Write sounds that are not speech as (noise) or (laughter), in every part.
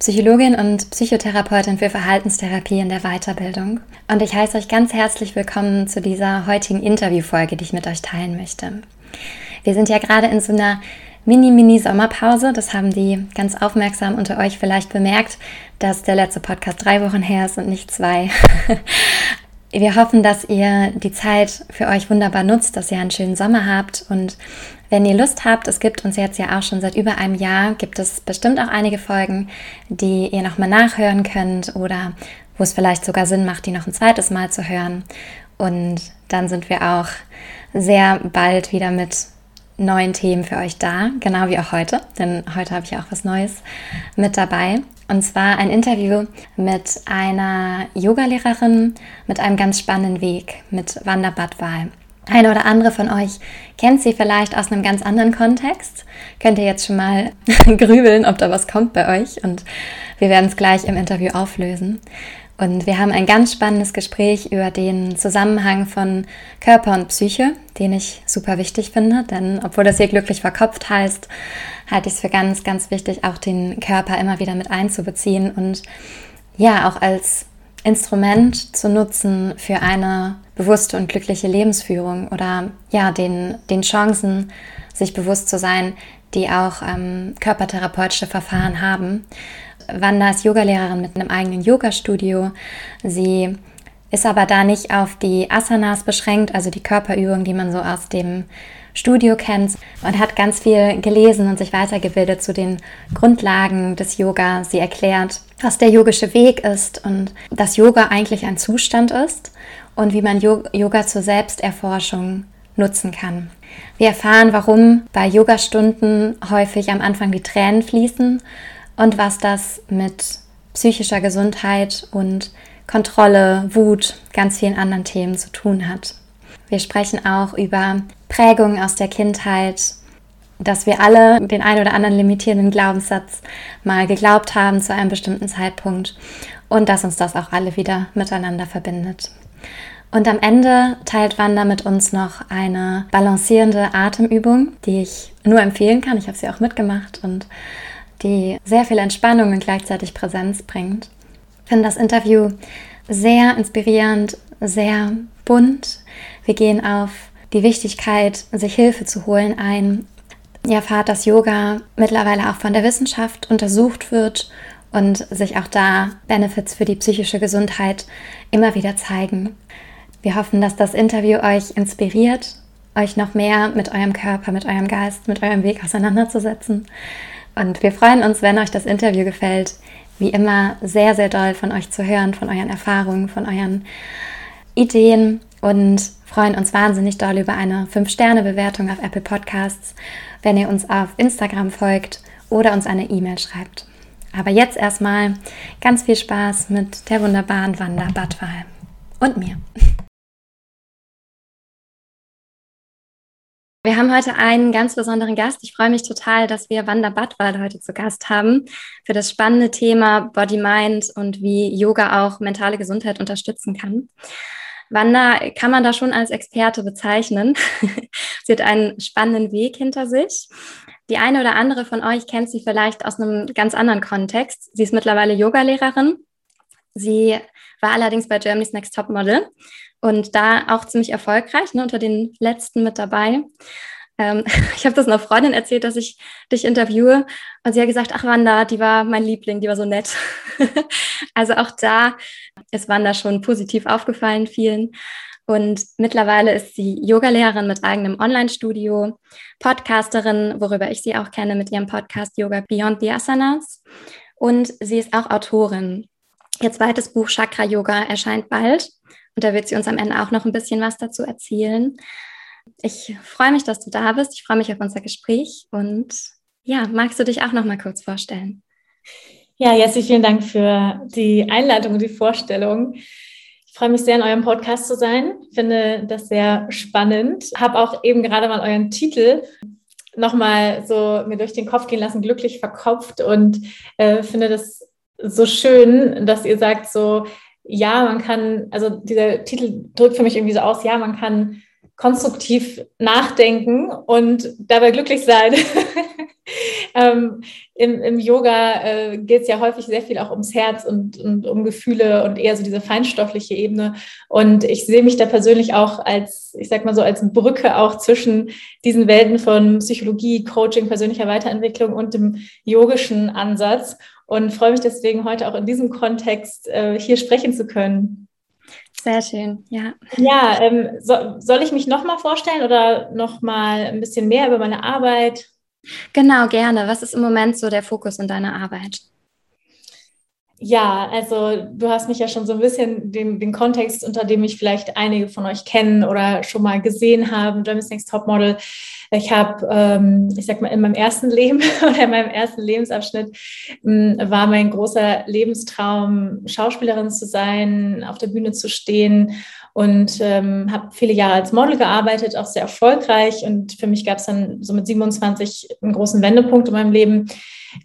Psychologin und Psychotherapeutin für Verhaltenstherapie in der Weiterbildung. Und ich heiße euch ganz herzlich willkommen zu dieser heutigen Interviewfolge, die ich mit euch teilen möchte. Wir sind ja gerade in so einer Mini-Mini-Sommerpause. Das haben die ganz aufmerksam unter euch vielleicht bemerkt, dass der letzte Podcast drei Wochen her ist und nicht zwei. (laughs) Wir hoffen, dass ihr die Zeit für euch wunderbar nutzt, dass ihr einen schönen Sommer habt und wenn ihr Lust habt, es gibt uns jetzt ja auch schon seit über einem Jahr, gibt es bestimmt auch einige Folgen, die ihr nochmal nachhören könnt oder wo es vielleicht sogar Sinn macht, die noch ein zweites Mal zu hören. Und dann sind wir auch sehr bald wieder mit neuen Themen für euch da, genau wie auch heute, denn heute habe ich auch was Neues mit dabei. Und zwar ein Interview mit einer Yogalehrerin mit einem ganz spannenden Weg, mit Wanda Badwal. Eine oder andere von euch kennt sie vielleicht aus einem ganz anderen Kontext. Könnt ihr jetzt schon mal (laughs) grübeln, ob da was kommt bei euch. Und wir werden es gleich im Interview auflösen. Und wir haben ein ganz spannendes Gespräch über den Zusammenhang von Körper und Psyche, den ich super wichtig finde. Denn obwohl das hier glücklich verkopft heißt, halte ich es für ganz, ganz wichtig, auch den Körper immer wieder mit einzubeziehen und ja, auch als Instrument zu nutzen für eine bewusste und glückliche Lebensführung oder ja, den, den Chancen, sich bewusst zu sein, die auch ähm, körpertherapeutische Verfahren haben. Wanda ist Yogalehrerin mit einem eigenen Yoga-Studio. Sie ist aber da nicht auf die Asanas beschränkt, also die Körperübungen, die man so aus dem Studio kennt und hat ganz viel gelesen und sich weitergebildet zu den Grundlagen des Yoga. Sie erklärt, was der yogische Weg ist und dass Yoga eigentlich ein Zustand ist und wie man Yoga zur Selbsterforschung nutzen kann. Wir erfahren, warum bei Yogastunden häufig am Anfang die Tränen fließen und was das mit psychischer Gesundheit und Kontrolle, Wut, ganz vielen anderen Themen zu tun hat. Wir sprechen auch über Prägungen aus der Kindheit, dass wir alle den einen oder anderen limitierenden Glaubenssatz mal geglaubt haben zu einem bestimmten Zeitpunkt und dass uns das auch alle wieder miteinander verbindet. Und am Ende teilt Wanda mit uns noch eine balancierende Atemübung, die ich nur empfehlen kann. Ich habe sie auch mitgemacht und die sehr viel Entspannung und gleichzeitig Präsenz bringt. Ich finde das Interview sehr inspirierend, sehr bunt. Wir gehen auf die Wichtigkeit, sich Hilfe zu holen ein. Ihr erfahrt, dass Yoga mittlerweile auch von der Wissenschaft untersucht wird und sich auch da Benefits für die psychische Gesundheit immer wieder zeigen. Wir hoffen, dass das Interview euch inspiriert, euch noch mehr mit eurem Körper, mit eurem Geist, mit eurem Weg auseinanderzusetzen und wir freuen uns, wenn euch das Interview gefällt, wie immer sehr, sehr doll von euch zu hören, von euren Erfahrungen, von euren Ideen und freuen uns wahnsinnig doll über eine 5-Sterne-Bewertung auf Apple Podcasts, wenn ihr uns auf Instagram folgt oder uns eine E-Mail schreibt. Aber jetzt erstmal ganz viel Spaß mit der wunderbaren Wanda Badwal und mir. Wir haben heute einen ganz besonderen Gast. Ich freue mich total, dass wir Wanda Badwal heute zu Gast haben für das spannende Thema Body Mind und wie Yoga auch mentale Gesundheit unterstützen kann. Wanda kann man da schon als Experte bezeichnen. (laughs) sie hat einen spannenden Weg hinter sich. Die eine oder andere von euch kennt sie vielleicht aus einem ganz anderen Kontext. Sie ist mittlerweile Yogalehrerin. Sie war allerdings bei Germany's Next Top Model und da auch ziemlich erfolgreich, ne, unter den letzten mit dabei. Ähm, (laughs) ich habe das einer Freundin erzählt, dass ich dich interviewe und sie hat gesagt, ach Wanda, die war mein Liebling, die war so nett. (laughs) also auch da ist Wanda schon positiv aufgefallen vielen. Und mittlerweile ist sie Yogalehrerin mit eigenem Online-Studio, Podcasterin, worüber ich sie auch kenne mit ihrem Podcast Yoga Beyond the Asanas. Und sie ist auch Autorin. Ihr zweites Buch Chakra Yoga erscheint bald. Und da wird sie uns am Ende auch noch ein bisschen was dazu erzählen. Ich freue mich, dass du da bist. Ich freue mich auf unser Gespräch. Und ja, magst du dich auch noch mal kurz vorstellen? Ja, Jessie, vielen Dank für die Einleitung und die Vorstellung. Ich freue mich sehr, in eurem Podcast zu sein. Finde das sehr spannend. Habe auch eben gerade mal euren Titel nochmal so mir durch den Kopf gehen lassen, glücklich verkopft und äh, finde das so schön, dass ihr sagt so, ja, man kann, also dieser Titel drückt für mich irgendwie so aus, ja, man kann konstruktiv nachdenken und dabei glücklich sein. (laughs) ähm, im, im, Yoga äh, geht es ja häufig sehr viel auch ums Herz und, und, um Gefühle und eher so diese feinstoffliche Ebene. Und ich sehe mich da persönlich auch als, ich sag mal so, als Brücke auch zwischen diesen Welten von Psychologie, Coaching, persönlicher Weiterentwicklung und dem yogischen Ansatz. Und freue mich deswegen heute auch in diesem Kontext äh, hier sprechen zu können. Sehr schön, ja. Ja, ähm, so, soll ich mich nochmal vorstellen oder nochmal ein bisschen mehr über meine Arbeit? Genau, gerne. Was ist im Moment so der Fokus in deiner Arbeit? Ja, also du hast mich ja schon so ein bisschen den, den Kontext, unter dem ich vielleicht einige von euch kennen oder schon mal gesehen haben, Germany's Next Topmodel. Ich habe, ähm, ich sag mal, in meinem ersten Leben (laughs) oder in meinem ersten Lebensabschnitt ähm, war mein großer Lebenstraum, Schauspielerin zu sein, auf der Bühne zu stehen und ähm, habe viele Jahre als Model gearbeitet, auch sehr erfolgreich. Und für mich gab es dann so mit 27 einen großen Wendepunkt in meinem Leben,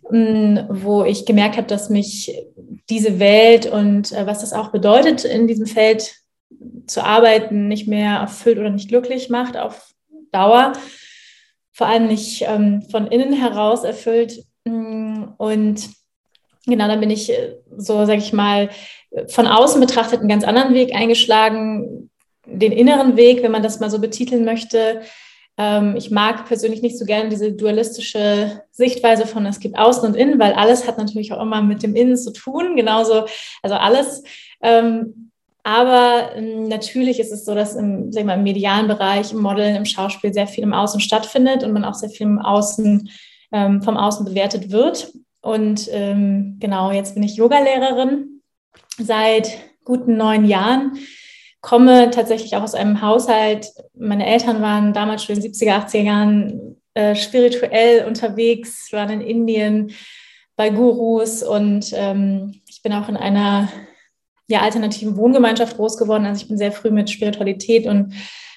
mh, mm, wo ich gemerkt habe, dass mich diese Welt und äh, was das auch bedeutet, in diesem Feld zu arbeiten, nicht mehr erfüllt oder nicht glücklich macht auf Dauer. Vor allem nicht ähm, von innen heraus erfüllt. Mm, und genau, dann bin ich äh, so, sag ich mal, von außen betrachtet einen ganz anderen Weg eingeschlagen, den inneren Weg, wenn man das mal so betiteln möchte. Ähm, ich mag persönlich nicht so gerne diese dualistische Sichtweise von es gibt Außen und Innen, weil alles hat natürlich auch immer mit dem Innen zu tun, genauso, also alles. Ähm, aber ähm, natürlich ist es so, dass im, sag mal, im medialen Bereich, im Modeln, im Schauspiel sehr viel im Außen stattfindet und man auch sehr viel im Außen, vom Außen bewertet wird. Und genau, jetzt bin ich Yogalehrerin seit guten neun Jahren, komme tatsächlich auch aus einem Haushalt. Meine Eltern waren damals schon in den 70er, 80er Jahren äh, spirituell unterwegs, waren in Indien bei Gurus und ähm, ich bin auch in einer ja, alternativen Wohngemeinschaft groß geworden. Also ich bin sehr früh mit Spiritualität und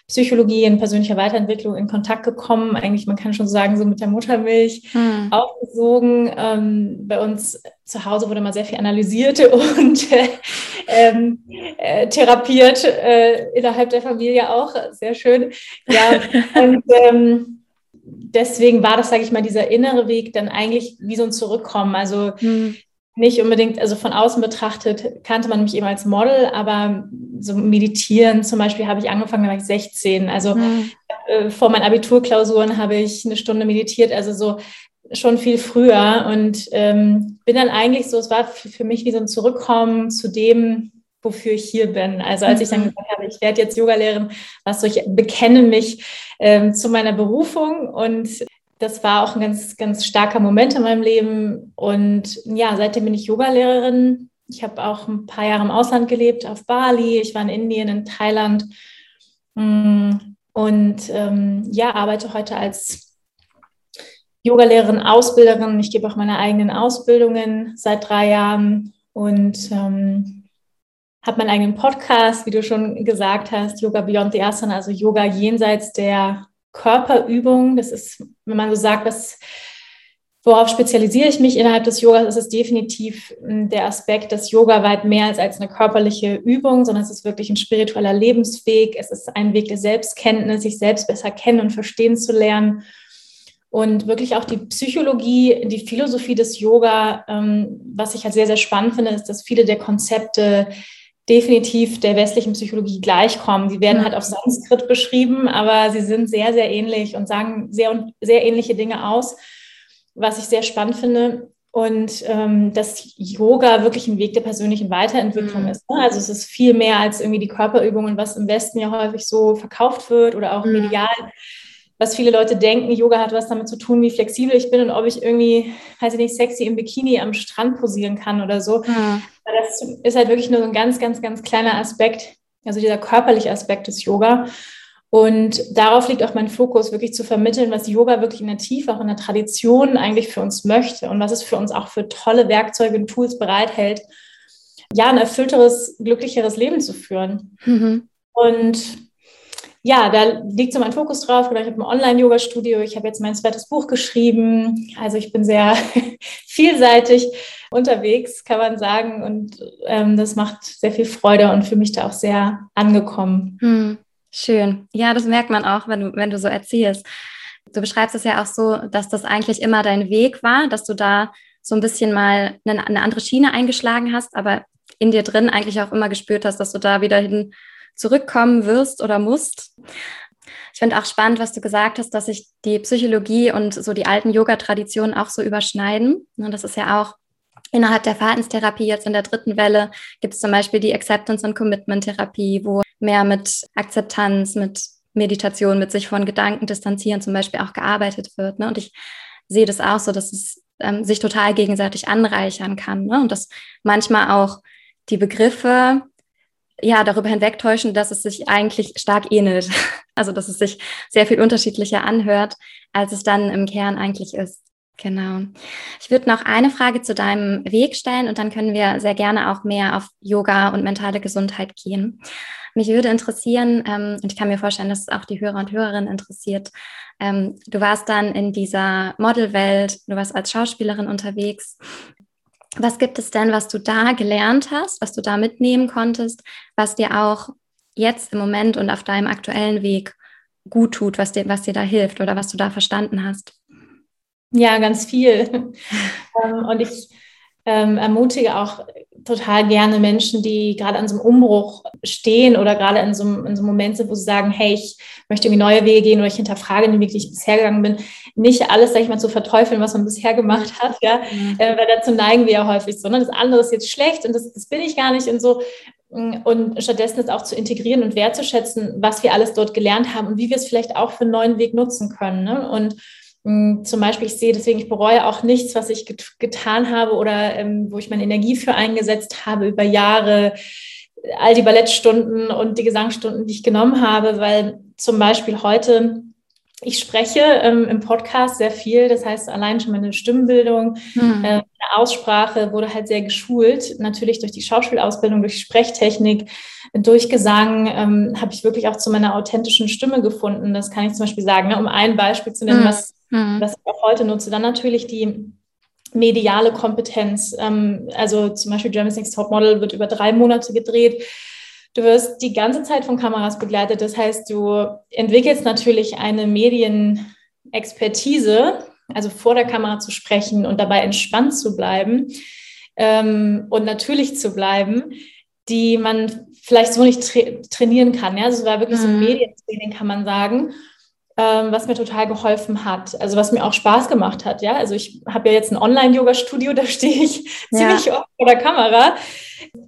Psychologie und persönlicher Weiterentwicklung in Kontakt gekommen. Eigentlich, man kann schon sagen, so mit der Muttermilch hm. aufgesogen. Ähm, bei uns zu Hause wurde mal sehr viel analysiert (laughs) und äh, ähm, äh, therapiert, äh, innerhalb der Familie auch. Sehr schön. Ja, und (laughs) ähm, deswegen war das, sage ich mal, dieser innere Weg dann eigentlich wie so ein Zurückkommen. Also hm nicht unbedingt, also von außen betrachtet, kannte man mich eben als Model, aber so meditieren zum Beispiel habe ich angefangen, da war ich 16. Also mhm. äh, vor meinen Abiturklausuren habe ich eine Stunde meditiert, also so schon viel früher und ähm, bin dann eigentlich so, es war für mich wie so ein Zurückkommen zu dem, wofür ich hier bin. Also als ich dann mhm. gesagt habe, ich werde jetzt Yogalehrerin, was so, ich bekenne mich ähm, zu meiner Berufung und das war auch ein ganz, ganz starker Moment in meinem Leben. Und ja, seitdem bin ich Yogalehrerin. Ich habe auch ein paar Jahre im Ausland gelebt, auf Bali. Ich war in Indien, in Thailand. Mm, und ähm, ja, arbeite heute als Yogalehrerin, Ausbilderin. Ich gebe auch meine eigenen Ausbildungen seit drei Jahren und ähm, habe meinen eigenen Podcast, wie du schon gesagt hast, Yoga Beyond the Asana, also Yoga jenseits der Körperübung. Das ist, wenn man so sagt, was, worauf spezialisiere ich mich innerhalb des Yogas, ist es definitiv hm, der Aspekt, dass Yoga weit mehr ist als eine körperliche Übung, sondern es ist wirklich ein spiritueller Lebensweg. Es ist ein Weg der Selbstkenntnis, sich selbst besser kennen und verstehen zu lernen. Und wirklich auch die Psychologie, die Philosophie des Yoga, ähm, was ich halt sehr, sehr spannend finde, ist, dass viele der Konzepte definitiv der westlichen Psychologie gleichkommen. Sie werden halt auf Sanskrit beschrieben, aber sie sind sehr, sehr ähnlich und sagen sehr, sehr ähnliche Dinge aus, was ich sehr spannend finde. Und ähm, dass Yoga wirklich ein Weg der persönlichen Weiterentwicklung mhm. ist. Ne? Also es ist viel mehr als irgendwie die Körperübungen, was im Westen ja häufig so verkauft wird oder auch mhm. medial was viele Leute denken, Yoga hat was damit zu tun, wie flexibel ich bin und ob ich irgendwie, weiß ich nicht, sexy im Bikini am Strand posieren kann oder so. Ja. Das ist halt wirklich nur so ein ganz, ganz, ganz kleiner Aspekt, also dieser körperliche Aspekt des Yoga. Und darauf liegt auch mein Fokus, wirklich zu vermitteln, was Yoga wirklich in der Tiefe, auch in der Tradition eigentlich für uns möchte und was es für uns auch für tolle Werkzeuge und Tools bereithält, ja, ein erfüllteres, glücklicheres Leben zu führen. Mhm. Und ja, da liegt so mein Fokus drauf. Oder ich habe ein Online-Yoga-Studio. Ich habe jetzt mein zweites Buch geschrieben. Also ich bin sehr (laughs) vielseitig unterwegs, kann man sagen. Und ähm, das macht sehr viel Freude und für mich da auch sehr angekommen. Hm, schön. Ja, das merkt man auch, wenn du, wenn du so erzählst. Du beschreibst es ja auch so, dass das eigentlich immer dein Weg war, dass du da so ein bisschen mal eine, eine andere Schiene eingeschlagen hast, aber in dir drin eigentlich auch immer gespürt hast, dass du da wieder hin zurückkommen wirst oder musst. Ich finde auch spannend, was du gesagt hast, dass sich die Psychologie und so die alten Yoga-Traditionen auch so überschneiden. Und das ist ja auch innerhalb der Verhaltenstherapie jetzt in der dritten Welle gibt es zum Beispiel die Acceptance- und Commitment-Therapie, wo mehr mit Akzeptanz, mit Meditation, mit sich von Gedanken distanzieren zum Beispiel auch gearbeitet wird. Ne? Und ich sehe das auch so, dass es ähm, sich total gegenseitig anreichern kann ne? und dass manchmal auch die Begriffe ja darüber hinwegtäuschen, dass es sich eigentlich stark ähnelt. (laughs) Also dass es sich sehr viel unterschiedlicher anhört, als es dann im Kern eigentlich ist. Genau. Ich würde noch eine Frage zu deinem Weg stellen und dann können wir sehr gerne auch mehr auf Yoga und mentale Gesundheit gehen. Mich würde interessieren, ähm, und ich kann mir vorstellen, dass es auch die Hörer und Hörerinnen interessiert, ähm, du warst dann in dieser Modelwelt, du warst als Schauspielerin unterwegs was gibt es denn, was du da gelernt hast, was du da mitnehmen konntest, was dir auch jetzt im Moment und auf deinem aktuellen Weg gut tut, was dir, was dir da hilft oder was du da verstanden hast? Ja, ganz viel. (laughs) Ähm, und ich ähm, ermutige auch total gerne Menschen, die gerade an so einem Umbruch stehen oder gerade in so, einem, in so einem Moment sind, wo sie sagen, hey, ich möchte irgendwie neue Wege gehen oder ich hinterfrage den Weg, wie ich bisher gegangen bin, nicht alles, sag ich mal, zu verteufeln, was man bisher gemacht hat, ja, mhm. äh, weil dazu neigen wir ja häufig, sondern das andere ist jetzt schlecht und das, das bin ich gar nicht und so und stattdessen es auch zu integrieren und wertzuschätzen, was wir alles dort gelernt haben und wie wir es vielleicht auch für einen neuen Weg nutzen können. Ne? Und zum Beispiel, ich sehe deswegen, ich bereue auch nichts, was ich get getan habe oder ähm, wo ich meine Energie für eingesetzt habe über Jahre, all die Ballettstunden und die Gesangsstunden, die ich genommen habe, weil zum Beispiel heute ich spreche ähm, im Podcast sehr viel, das heißt allein schon meine Stimmbildung, mhm. äh, meine Aussprache wurde halt sehr geschult, natürlich durch die Schauspielausbildung, durch Sprechtechnik, durch Gesang ähm, habe ich wirklich auch zu meiner authentischen Stimme gefunden. Das kann ich zum Beispiel sagen, ne? um ein Beispiel zu nennen, mhm. was mhm. was ich auch heute nutze. Dann natürlich die mediale Kompetenz. Ähm, also zum Beispiel Germany's Next Top Model wird über drei Monate gedreht. Du wirst die ganze Zeit von Kameras begleitet. Das heißt, du entwickelst natürlich eine Medienexpertise, also vor der Kamera zu sprechen und dabei entspannt zu bleiben ähm, und natürlich zu bleiben, die man vielleicht so nicht tra trainieren kann. Ja? Also es war wirklich mhm. so ein mhm. Medientraining, kann man sagen ähm, was mir total geholfen hat. Also was mir auch Spaß gemacht hat. Ja, also ich habe ja jetzt ein Online-Yoga-Studio, (laughs) da stehe ich ja. ziemlich oft vor der Kamera.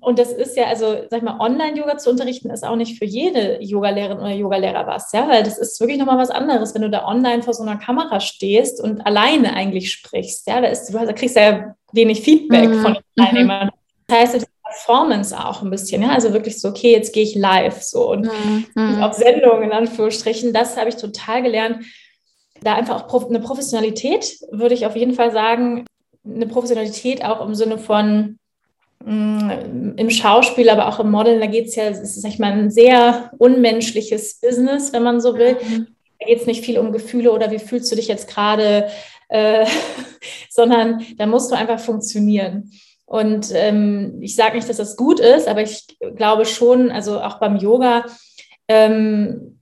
Und das ist ja, also sag ich mal, Online-Yoga zu unterrichten, ist auch nicht für jede Yogalehrerin oder Yogalehrer was, ja, weil das ist wirklich nochmal was anderes, wenn du da online vor so einer Kamera stehst und alleine eigentlich sprichst. Ja, da, ist, du da kriegst ja wenig Feedback mhm. von den mhm. Teilnehmern. Das heißt, Performance auch ein bisschen. Ja? Also wirklich so, okay, jetzt gehe ich live so und mhm. auf Sendung in Anführungsstrichen. Das habe ich total gelernt. Da einfach auch eine Professionalität, würde ich auf jeden Fall sagen, eine Professionalität auch im Sinne von mh, mm, im Schauspiel, aber auch im Modeln, da geht es ja, es ist, sag ich mal, ein sehr unmenschliches Business, wenn man so will. Mhm. Da geht es nicht viel um Gefühle oder wie fühlst du dich jetzt gerade, äh, (laughs) sondern da musst du einfach funktionieren. Und ähm, ich sage nicht, dass das gut ist, aber ich glaube schon, also auch beim Yoga, ähm,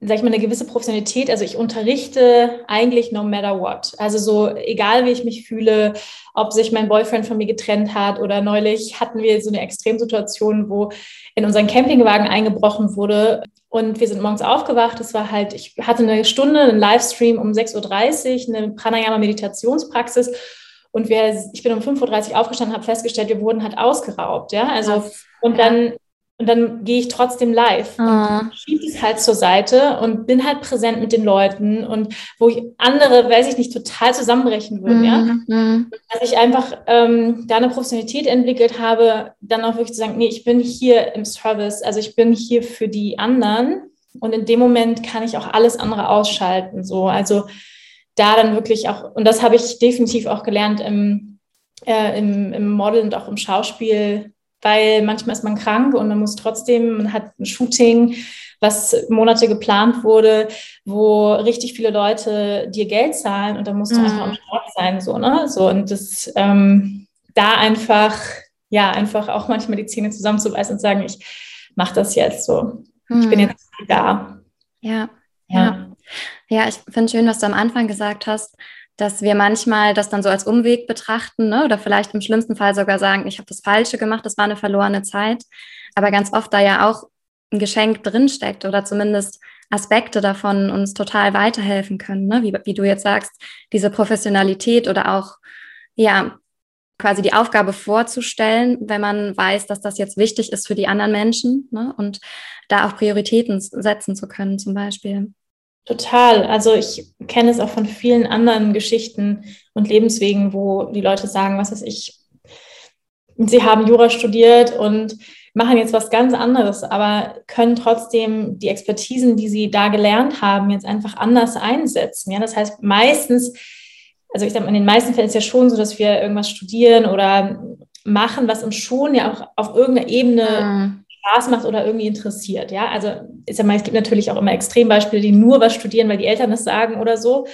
sage ich mal, eine gewisse Professionalität. Also ich unterrichte eigentlich no matter what. Also so, egal wie ich mich fühle, ob sich mein Boyfriend von mir getrennt hat oder neulich hatten wir so eine Extremsituation, wo in unseren Campingwagen eingebrochen wurde und wir sind morgens aufgewacht. Es war halt, ich hatte eine Stunde, einen Livestream um 6.30 Uhr, eine Pranayama-Meditationspraxis und wir, ich bin um 5.30 Uhr aufgestanden, habe festgestellt, wir wurden halt ausgeraubt. Ja, also, Krass. und dann, und dann gehe ich trotzdem live ah. und schiebe es halt zur Seite und bin halt präsent mit den Leuten und wo ich andere, weiß ich nicht, total zusammenbrechen würden, mhm. ja. Mhm. Dass ich einfach ähm, da eine Professionalität entwickelt habe, dann auch wirklich zu sagen, nee, ich bin hier im Service, also ich bin hier für die anderen und in dem Moment kann ich auch alles andere ausschalten. So, also da dann wirklich auch, und das habe ich definitiv auch gelernt im, äh, im, im Model und auch im Schauspiel, weil manchmal ist man krank und man muss trotzdem, man hat ein Shooting, was Monate geplant wurde, wo richtig viele Leute dir Geld zahlen und da musst du mhm. einfach am Start sein, so, ne? So, und das ähm, da einfach, ja, einfach auch manchmal die Zähne zusammenzubeißen und sagen, ich mache das jetzt so. Mhm. Ich bin mhm. jetzt da. Ja, ja. Ja, ja ich finde schön, was du am Anfang gesagt hast, dass wir manchmal das dann so als Umweg betrachten ne? oder vielleicht im schlimmsten Fall sogar sagen, ich habe das Falsche gemacht, das war eine verlorene Zeit. Aber ganz oft da ja auch ein Geschenk drinsteckt oder zumindest Aspekte davon uns total weiterhelfen können, ne? wie, wie du jetzt sagst, diese Professionalität oder auch, ja, quasi die Aufgabe vorzustellen, wenn man weiß, dass das jetzt wichtig ist für die anderen Menschen ne? und da auch Prioritäten setzen zu können zum Beispiel. Total. Also ich kenne es auch von vielen anderen Geschichten und Lebenswegen, wo die Leute sagen, was weiß ich, sie haben Jura studiert und machen jetzt was ganz anderes, aber können trotzdem die Expertisen, die sie da gelernt haben, jetzt einfach anders einsetzen. Ja, das heißt, meistens, also ich sage mal, in den meisten Fällen ist es ja schon so, dass wir irgendwas studieren oder machen, was uns schon ja auch auf irgendeiner Ebene mhm. Spaß macht oder irgendwie interessiert. Ja, also ist ja mal, es gibt natürlich auch immer Extrembeispiele, die nur was studieren, weil die Eltern das sagen oder so.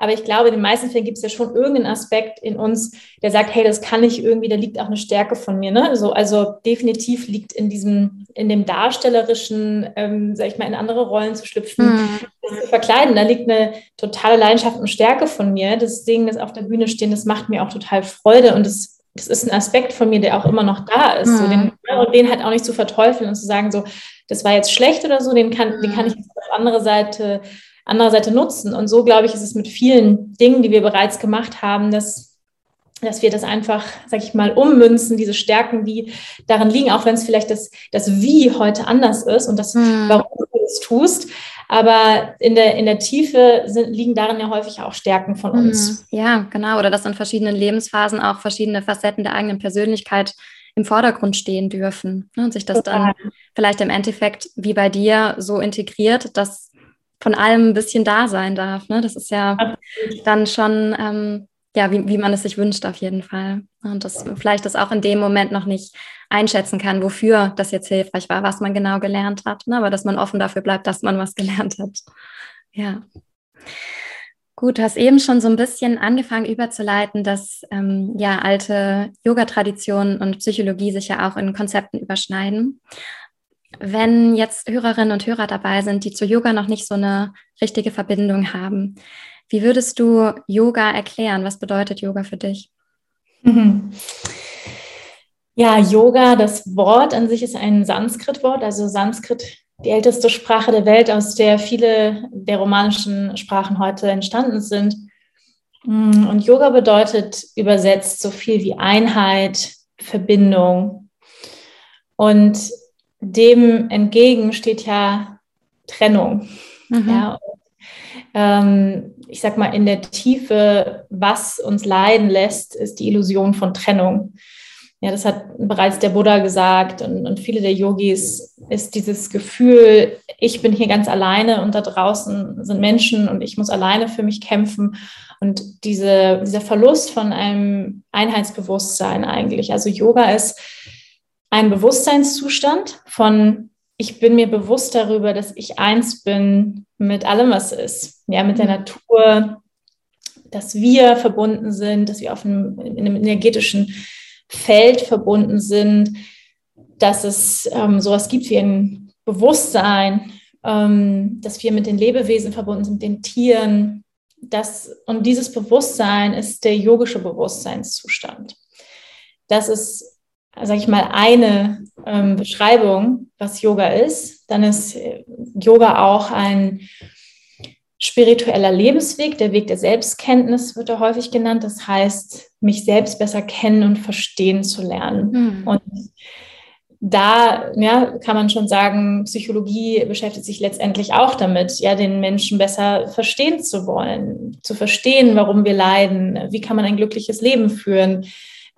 Aber ich glaube, in den meisten Fällen gibt es ja schon irgendeinen Aspekt in uns, der sagt, hey, das kann ich irgendwie, da liegt auch eine Stärke von mir. Ne? Also, also definitiv liegt in diesem, in dem darstellerischen, ähm, sag ich mal, in andere Rollen zu schlüpfen, mhm. zu verkleiden. Da liegt eine totale Leidenschaft und Stärke von mir. Das Singen, das auf der Bühne stehen, das macht mir auch total Freude und das das ist ein Aspekt von mir, der auch immer noch da ist. Mhm. So den, ne, und den halt auch nicht zu verteufeln und zu sagen, so, das war jetzt schlecht oder so, den kann, den kann ich jetzt auf andere Seite anderer Seite nutzen. Und so, glaube ich, ist es mit vielen Dingen, die wir bereits gemacht haben, dass, dass wir das einfach, sag ich mal, ummünzen, diese Stärken, die darin liegen, auch wenn es vielleicht das, das Wie heute anders ist und das, mhm. warum du es tust. Aber in der, in der Tiefe sind, liegen darin ja häufig auch Stärken von uns. Mhm. Ja, genau. Oder dass in verschiedenen Lebensphasen auch verschiedene Facetten der eigenen Persönlichkeit im Vordergrund stehen dürfen. Ne? Und sich das Total. dann vielleicht im Endeffekt wie bei dir so integriert, dass von allem ein bisschen da sein darf. Ne? Das ist ja dann schon, ähm, ja, wie, wie man es sich wünscht auf jeden Fall. Und das vielleicht das auch in dem Moment noch nicht einschätzen kann, wofür das jetzt hilfreich war, was man genau gelernt hat. Ne? Aber dass man offen dafür bleibt, dass man was gelernt hat. Ja. Gut, du hast eben schon so ein bisschen angefangen überzuleiten, dass ähm, ja alte Yoga-Traditionen und Psychologie sich ja auch in Konzepten überschneiden. Wenn jetzt Hörerinnen und Hörer dabei sind, die zu Yoga noch nicht so eine richtige Verbindung haben, wie würdest du Yoga erklären? Was bedeutet Yoga für dich? (laughs) Ja, Yoga, das Wort an sich ist ein Sanskrit-Wort, also Sanskrit, die älteste Sprache der Welt, aus der viele der romanischen Sprachen heute entstanden sind. Und Yoga bedeutet übersetzt so viel wie Einheit, Verbindung. Und dem entgegen steht ja Trennung. Mhm. Ja, und, ähm, ich sag mal, in der Tiefe, was uns leiden lässt, ist die Illusion von Trennung. Ja, das hat bereits der Buddha gesagt und, und viele der Yogis ist dieses Gefühl, ich bin hier ganz alleine und da draußen sind Menschen und ich muss alleine für mich kämpfen. Und diese, dieser Verlust von einem Einheitsbewusstsein eigentlich. Also Yoga ist ein Bewusstseinszustand von, ich bin mir bewusst darüber, dass ich eins bin mit allem, was ist. Ja, mit der mhm. Natur, dass wir verbunden sind, dass wir auf einem, in einem energetischen Feld verbunden sind, dass es ähm, sowas gibt wie ein Bewusstsein, ähm, dass wir mit den Lebewesen verbunden sind, mit den Tieren. Das, und dieses Bewusstsein ist der yogische Bewusstseinszustand. Das ist sage ich mal, eine ähm, Beschreibung, was Yoga ist, dann ist äh, Yoga auch ein spiritueller Lebensweg, der Weg der Selbstkenntnis wird er häufig genannt. Das heißt, mich selbst besser kennen und verstehen zu lernen. Mhm. Und da ja, kann man schon sagen, Psychologie beschäftigt sich letztendlich auch damit, ja, den Menschen besser verstehen zu wollen, zu verstehen, warum wir leiden, wie kann man ein glückliches Leben führen,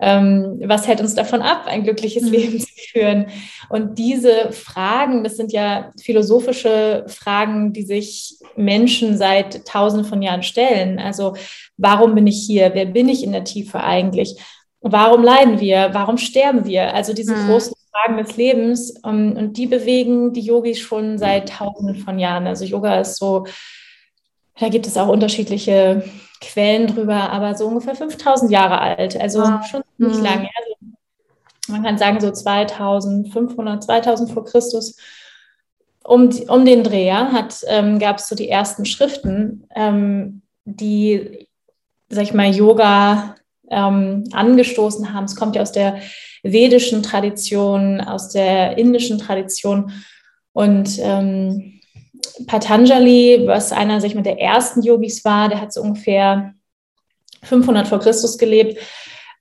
Ähm, was hält uns davon ab, ein glückliches mhm. Leben zu führen? Und diese Fragen, das sind ja philosophische Fragen, die sich Menschen seit tausenden von Jahren stellen. Also warum bin ich hier? Wer bin ich in der Tiefe eigentlich? Warum leiden wir? Warum sterben wir? Also diese mhm. großen Fragen des Lebens. Um, und die bewegen die Yogis schon seit tausenden von Jahren. Also Yoga ist so, da gibt es auch unterschiedliche Quellen drüber, aber so ungefähr 5000 Jahre alt. Also wow. schon nicht mhm. lange. Also man kann sagen so 2500, 2000 vor Christus. Um, um den Dreh ja, ähm, gab es so die ersten Schriften, ähm, die, sag ich mal, Yoga ähm, angestoßen haben. Es kommt ja aus der vedischen Tradition, aus der indischen Tradition. Und ähm, Patanjali, was einer sich mit der ersten Yogis war, der hat so ungefähr 500 vor Christus gelebt.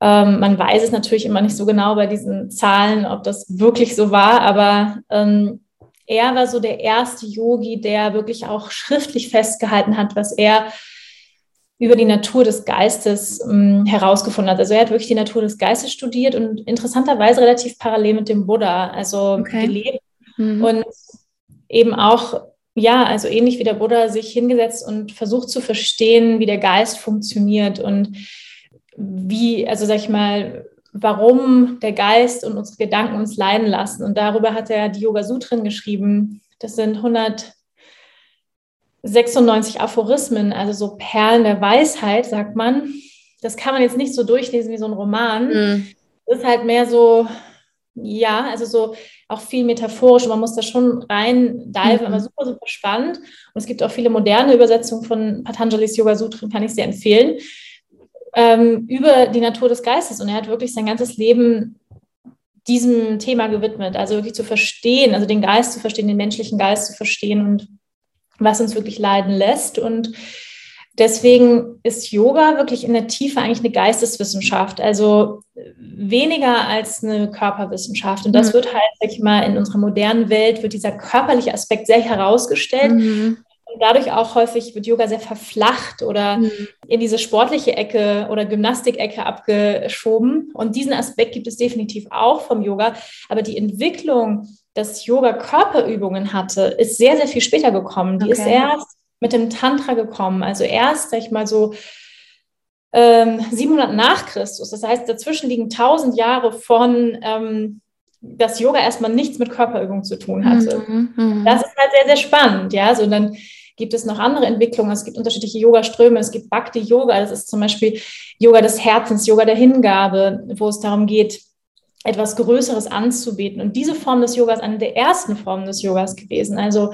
Ähm, man weiß es natürlich immer nicht so genau bei diesen Zahlen, ob das wirklich so war, aber ähm, er war so der erste Yogi, der wirklich auch schriftlich festgehalten hat, was er über die Natur des Geistes ähm, herausgefunden hat. Also er hat wirklich die Natur des Geistes studiert und interessanterweise relativ parallel mit dem Buddha, also okay. gelebt mhm. und eben auch ja, also ähnlich wie der Buddha sich hingesetzt und versucht zu verstehen, wie der Geist funktioniert und wie, also sag ich mal, warum der Geist und unsere Gedanken uns leiden lassen. Und darüber hat er die Yoga Sutren geschrieben. Das sind 100 96 Aphorismen, also so Perlen der Weisheit, sagt man. Das kann man jetzt nicht so durchlesen wie so ein Roman. Mhm. Das ist halt mehr so, ja, also so auch viel metaphorisch. Man muss da schon rein diven, mhm. aber super, super spannend. Und es gibt auch viele moderne Übersetzungen von Patanjali's Yoga Sutren, kann ich sehr empfehlen, ähm, über die Natur des Geistes. Und er hat wirklich sein ganzes Leben diesem Thema gewidmet, also wirklich zu verstehen, also den Geist zu verstehen, den menschlichen Geist zu verstehen und was uns wirklich leiden lässt. Und deswegen ist Yoga wirklich in der Tiefe eigentlich eine Geisteswissenschaft, also weniger als eine Körperwissenschaft. Und das mhm. wird halt, sag ich mal, in unserer modernen Welt wird dieser körperliche Aspekt sehr herausgestellt. Mhm. Und dadurch auch häufig wird Yoga sehr verflacht oder mhm. in diese sportliche Ecke oder Gymnastikecke abgeschoben. Und diesen Aspekt gibt es definitiv auch vom Yoga. Aber die Entwicklung dass Yoga Körperübungen hatte, ist sehr, sehr viel später gekommen. Die okay. ist erst mit dem Tantra gekommen. Also erst, sag ich mal so, ähm, 700 nach Christus. Das heißt, dazwischen liegen 1000 Jahre von, ähm, dass Yoga erstmal nichts mit Körperübung zu tun hatte. Mhm, mhm. das ist halt sehr, sehr spannend. Ja, so dann gibt es noch andere Entwicklungen. Es gibt unterschiedliche Yoga-Ströme. Es gibt Bhakti-Yoga. Das ist zum Beispiel Yoga des Herzens, Yoga der Hingabe, wo es darum geht, etwas Größeres anzubieten. Und diese Form des Yogas ist eine der ersten Formen des Yogas gewesen. Also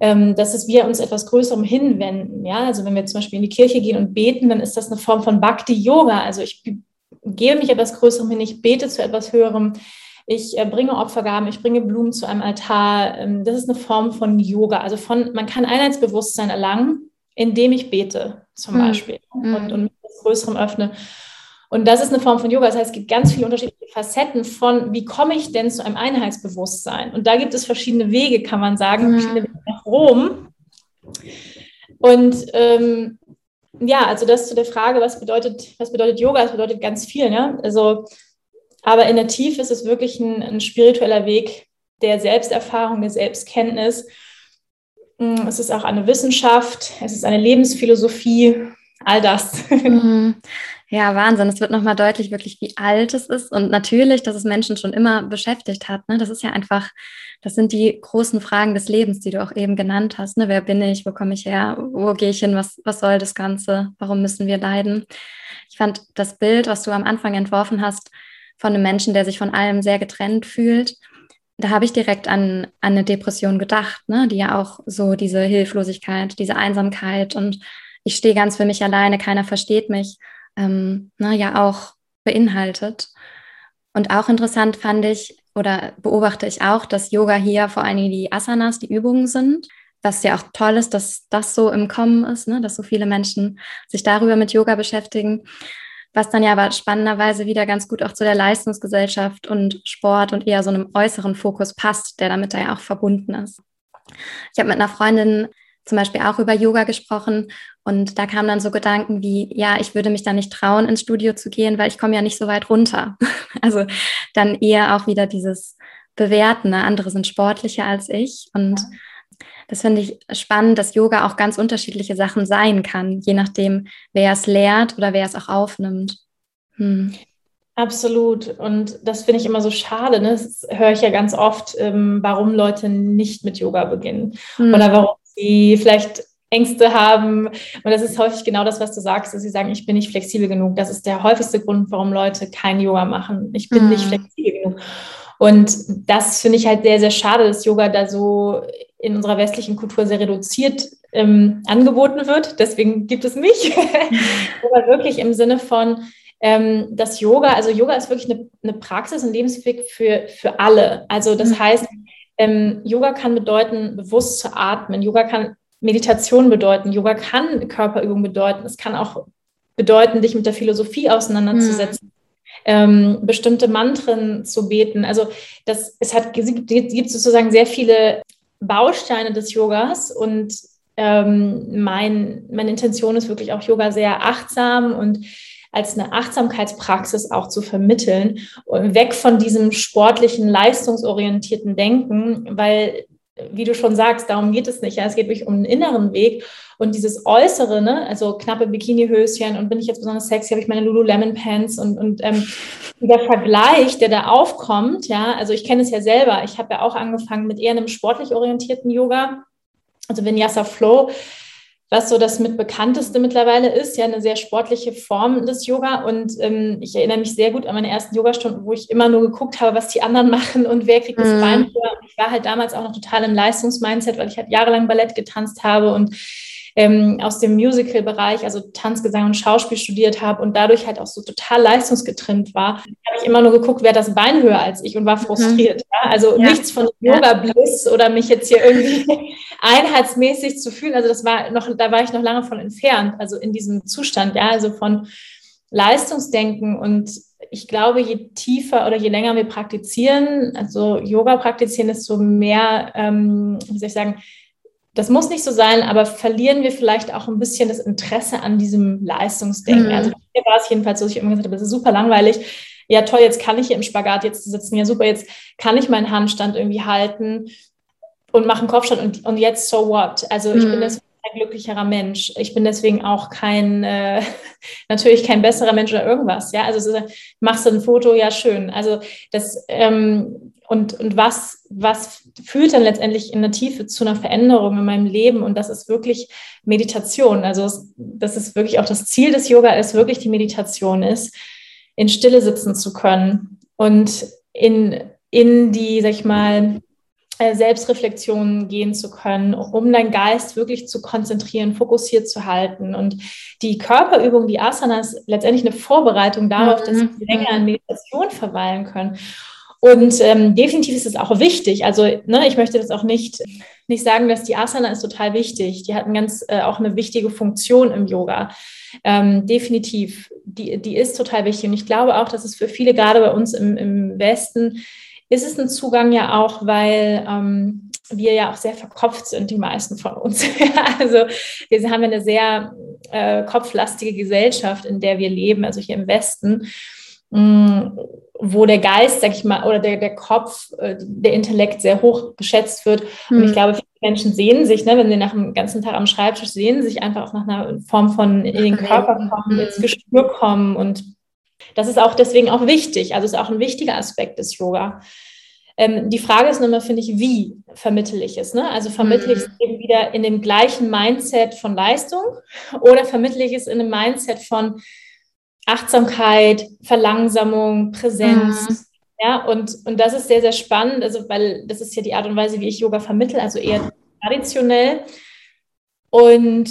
ähm, dass es wir uns etwas Größerem hinwenden. Ja, also wenn wir zum Beispiel in die Kirche gehen und beten, dann ist das eine Form von Bhakti Yoga. Also ich gehe mich etwas Größerem hin, ich bete zu etwas Höherem, ich äh, bringe Opfergaben, ich bringe Blumen zu einem Altar. Ähm, das ist eine Form von Yoga. Also von, man kann Einheitsbewusstsein erlangen, indem ich bete, zum hm. Beispiel, mhm. und, und mich etwas Größerem öffne. Und das ist eine Form von Yoga. Das heißt, es gibt ganz viele unterschiedliche Facetten von, wie komme ich denn zu einem Einheitsbewusstsein? Und da gibt es verschiedene Wege, kann man sagen, mhm. verschiedene Wege nach Rom. Und ähm, ja, also das zu der Frage, was bedeutet, was bedeutet Yoga? Das bedeutet ganz viel. Ne? Also, aber in der Tiefe ist es wirklich ein, ein spiritueller Weg der Selbsterfahrung, der Selbstkenntnis. Mm, es ist auch eine Wissenschaft, es ist eine Lebensphilosophie, all das. (laughs) Mhm. Ja, Wahnsinn. Es wird nochmal deutlich, wirklich, wie alt es ist. Und natürlich, dass es Menschen schon immer beschäftigt hat. Ne? Das ist ja einfach, das sind die großen Fragen des Lebens, die du auch eben genannt hast. Ne? Wer bin ich? Wo komme ich her? Wo gehe ich hin? Was, was soll das Ganze? Warum müssen wir leiden? Ich fand das Bild, was du am Anfang entworfen hast, von einem Menschen, der sich von allem sehr getrennt fühlt, da habe ich direkt an, an eine Depression gedacht, ne? die ja auch so diese Hilflosigkeit, diese Einsamkeit und ich stehe ganz für mich alleine, keiner versteht mich ähm, na, ne, ja auch beinhaltet. Und auch interessant fand ich oder beobachte ich auch, dass Yoga hier vor allem die Asanas, die Übungen sind, was ja auch toll ist, dass das so im Kommen ist, ne? dass so viele Menschen sich darüber mit Yoga beschäftigen, was dann ja aber spannenderweise wieder ganz gut auch zu der Leistungsgesellschaft und Sport und eher so einem äußeren Fokus passt, der damit da ja auch verbunden ist. Ich habe mit einer Freundin zum Beispiel auch über Yoga gesprochen und da kamen dann so Gedanken wie, ja, ich würde mich da nicht trauen, ins Studio zu gehen, weil ich komme ja nicht so weit runter. (laughs) Also dann eher auch wieder dieses Bewerten, ne? andere sind sportlicher als ich und das finde ich spannend, dass Yoga auch ganz unterschiedliche Sachen sein kann, je nachdem, wer es lehrt oder wer es auch aufnimmt. Hm. Absolut. Und das finde ich immer so schade. Ne? Das höre ich ja ganz oft, ähm, warum Leute nicht mit Yoga beginnen hm. oder warum sie vielleicht Ängste haben. Und das ist häufig genau das, was du sagst, dass sie sagen, ich bin nicht flexibel genug. Das ist der häufigste Grund, warum Leute kein Yoga machen. Ich bin hm. nicht flexibel genug. Und das finde ich halt sehr, sehr schade, dass Yoga da so in unserer westlichen Kultur sehr reduziert ähm, angeboten wird. Deswegen gibt es mich. (laughs) Aber wirklich im Sinne von, ähm, dass Yoga, also Yoga ist wirklich eine, eine Praxis, ein Lebensweg für, für alle. Also das mhm. heißt, ähm, Yoga kann bedeuten, bewusst zu atmen. Yoga kann Meditation bedeuten. Yoga kann Körperübung bedeuten. Es kann auch bedeuten, dich mit der Philosophie auseinanderzusetzen. Mhm ähm, bestimmte Mantren zu beten. Also das, es hat, es gibt sozusagen sehr viele Bausteine des Yogas und ähm, mein, meine Intention ist wirklich auch Yoga sehr achtsam und als eine Achtsamkeitspraxis auch zu vermitteln, weg von diesem sportlichen, leistungsorientierten Denken, weil wie du schon sagst, darum geht es nicht. Ja, es geht wirklich um einen inneren Weg und dieses Äußere, ne? also knappe Bikinihöschen und bin ich jetzt besonders sexy, habe ich meine Lululemon Pants und, und ähm, der Vergleich, der da aufkommt, ja, also ich kenne es ja selber. Ich habe ja auch angefangen mit eher einem sportlich orientierten Yoga, also Vinyasa Flow was so das mit bekannteste mittlerweile ist, ja eine sehr sportliche Form des Yoga. Und ähm, ich erinnere mich sehr gut an meine ersten Yogastunden, wo ich immer nur geguckt habe, was die anderen (laughs) machen und wer kriegt das mhm. Bein vor. Ich war halt damals auch noch total im Leistungsmindset, weil ich halt jahrelang Ballett getanzt habe und ähm, aus dem Musical-Bereich, also Tanz, Gesang und Schauspiel studiert habe und dadurch halt auch so total leistungsgetrimmt war, habe ich immer nur geguckt, wer das Bein höher als ich und war mhm. frustriert. Mhm. Ja? Also ja. nichts von Yoga-Bliss oder mich jetzt hier irgendwie (laughs) einheitsmäßig zu fühlen. Also das war noch, da war ich noch lange von entfernt, also in diesem Zustand, ja, also von Leistungsdenken und ich glaube, je tiefer oder je länger wir praktizieren, also Yoga praktizieren, desto mehr, ähm, wie soll ich sagen, das muss nicht so sein, aber verlieren wir vielleicht auch ein bisschen das Interesse an diesem Leistungsdenken. Mhm. Also mir war es jedenfalls so, dass ich immer gesagt habe, das ist super langweilig. Ja, toll, jetzt kann ich hier im Spagat jetzt sitzen. Ja, super, jetzt kann ich meinen Handstand irgendwie halten und mache einen Kopfstand und, und jetzt so what? Also ich mhm. bin deswegen ein glücklicherer Mensch. Ich bin deswegen auch kein, äh, (laughs) natürlich kein besserer Mensch oder irgendwas. Ja, also so, machst du ein Foto, ja schön. Also das ähm, und, und was, was führt dann letztendlich in der Tiefe zu einer Veränderung in meinem Leben? Und das ist wirklich Meditation. Also das ist wirklich auch das Ziel des Yoga ist, wirklich die Meditation ist, in Stille sitzen zu können und in, in die, sag ich mal, Selbstreflexion gehen zu können, um deinen Geist wirklich zu konzentrieren, fokussiert zu halten. Und die Körperübung, die Asanas, letztendlich eine Vorbereitung darauf, mhm. dass sie länger in Meditation verweilen können. Und ähm, definitiv ist es auch wichtig. Also ne, ich möchte das auch nicht, nicht sagen, dass die Asana ist total wichtig. Die hatten ganz äh, auch eine wichtige Funktion im Yoga. Ähm, definitiv, die, die ist total wichtig. Und ich glaube auch, dass es für viele, gerade bei uns im, im Westen, ist es ein Zugang ja auch, weil ähm, wir ja auch sehr verkopft sind, die meisten von uns. (laughs) also wir haben eine sehr äh, kopflastige Gesellschaft, in der wir leben, also hier im Westen. Mm, wo der Geist, sag ich mal, oder der, der Kopf, äh, der Intellekt sehr hoch geschätzt wird. Mhm. Und ich hm. glaube, viele Menschen sehen sich, ne, wenn sie nach dem ganzen Tag am Schreibtisch sehen, sich einfach auch nach einer Form von in den Körper kommen, ins hm. Gespür kommen. Und das ist auch deswegen auch wichtig. Also ist auch ein wichtiger Aspekt des Yoga. Ähm, die Frage ist nur finde ich, wie vermittel ich es? Ne? Also vermittle ich es hm. eben wieder in dem gleichen Mindset von Leistung oder vermittle ich es in einem Mindset von Achtsamkeit, Verlangsamung, Präsenz. Mhm. Ja, und, und das ist sehr, sehr spannend, also weil das ist ja die Art und Weise, wie ich Yoga vermittle, also eher traditionell. Und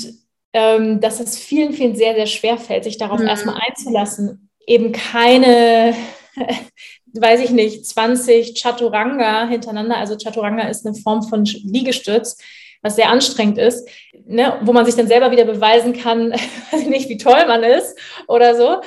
ähm, dass es vielen, vielen sehr, sehr schwer fällt, sich darauf mhm. erstmal einzulassen, eben keine, (laughs) weiß ich nicht, 20 Chaturanga hintereinander. Also Chaturanga ist eine Form von Liegestütz, was sehr anstrengend ist, ne, wo man sich dann selber wieder beweisen kann, (laughs) weiß ich nicht, wie toll man ist oder so.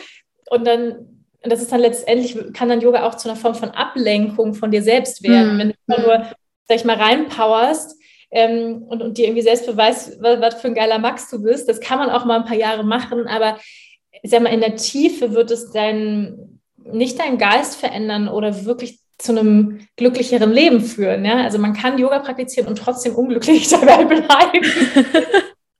Und dann, das ist dann letztendlich, kann dann Yoga auch zu einer Form von Ablenkung von dir selbst werden. Mhm. Wenn du immer nur, sag ich mal, reinpowerst, ähm, und, und dir irgendwie selbst beweist, was, was für ein geiler Max du bist. Das kann man auch mal ein paar Jahre machen, aber ich sag mal, in der Tiefe wird es dein, nicht deinen Geist verändern oder wirklich zu einem glücklicheren Leben führen. Ja? Also man kann Yoga praktizieren und trotzdem unglücklich (laughs) dabei bleiben. (laughs)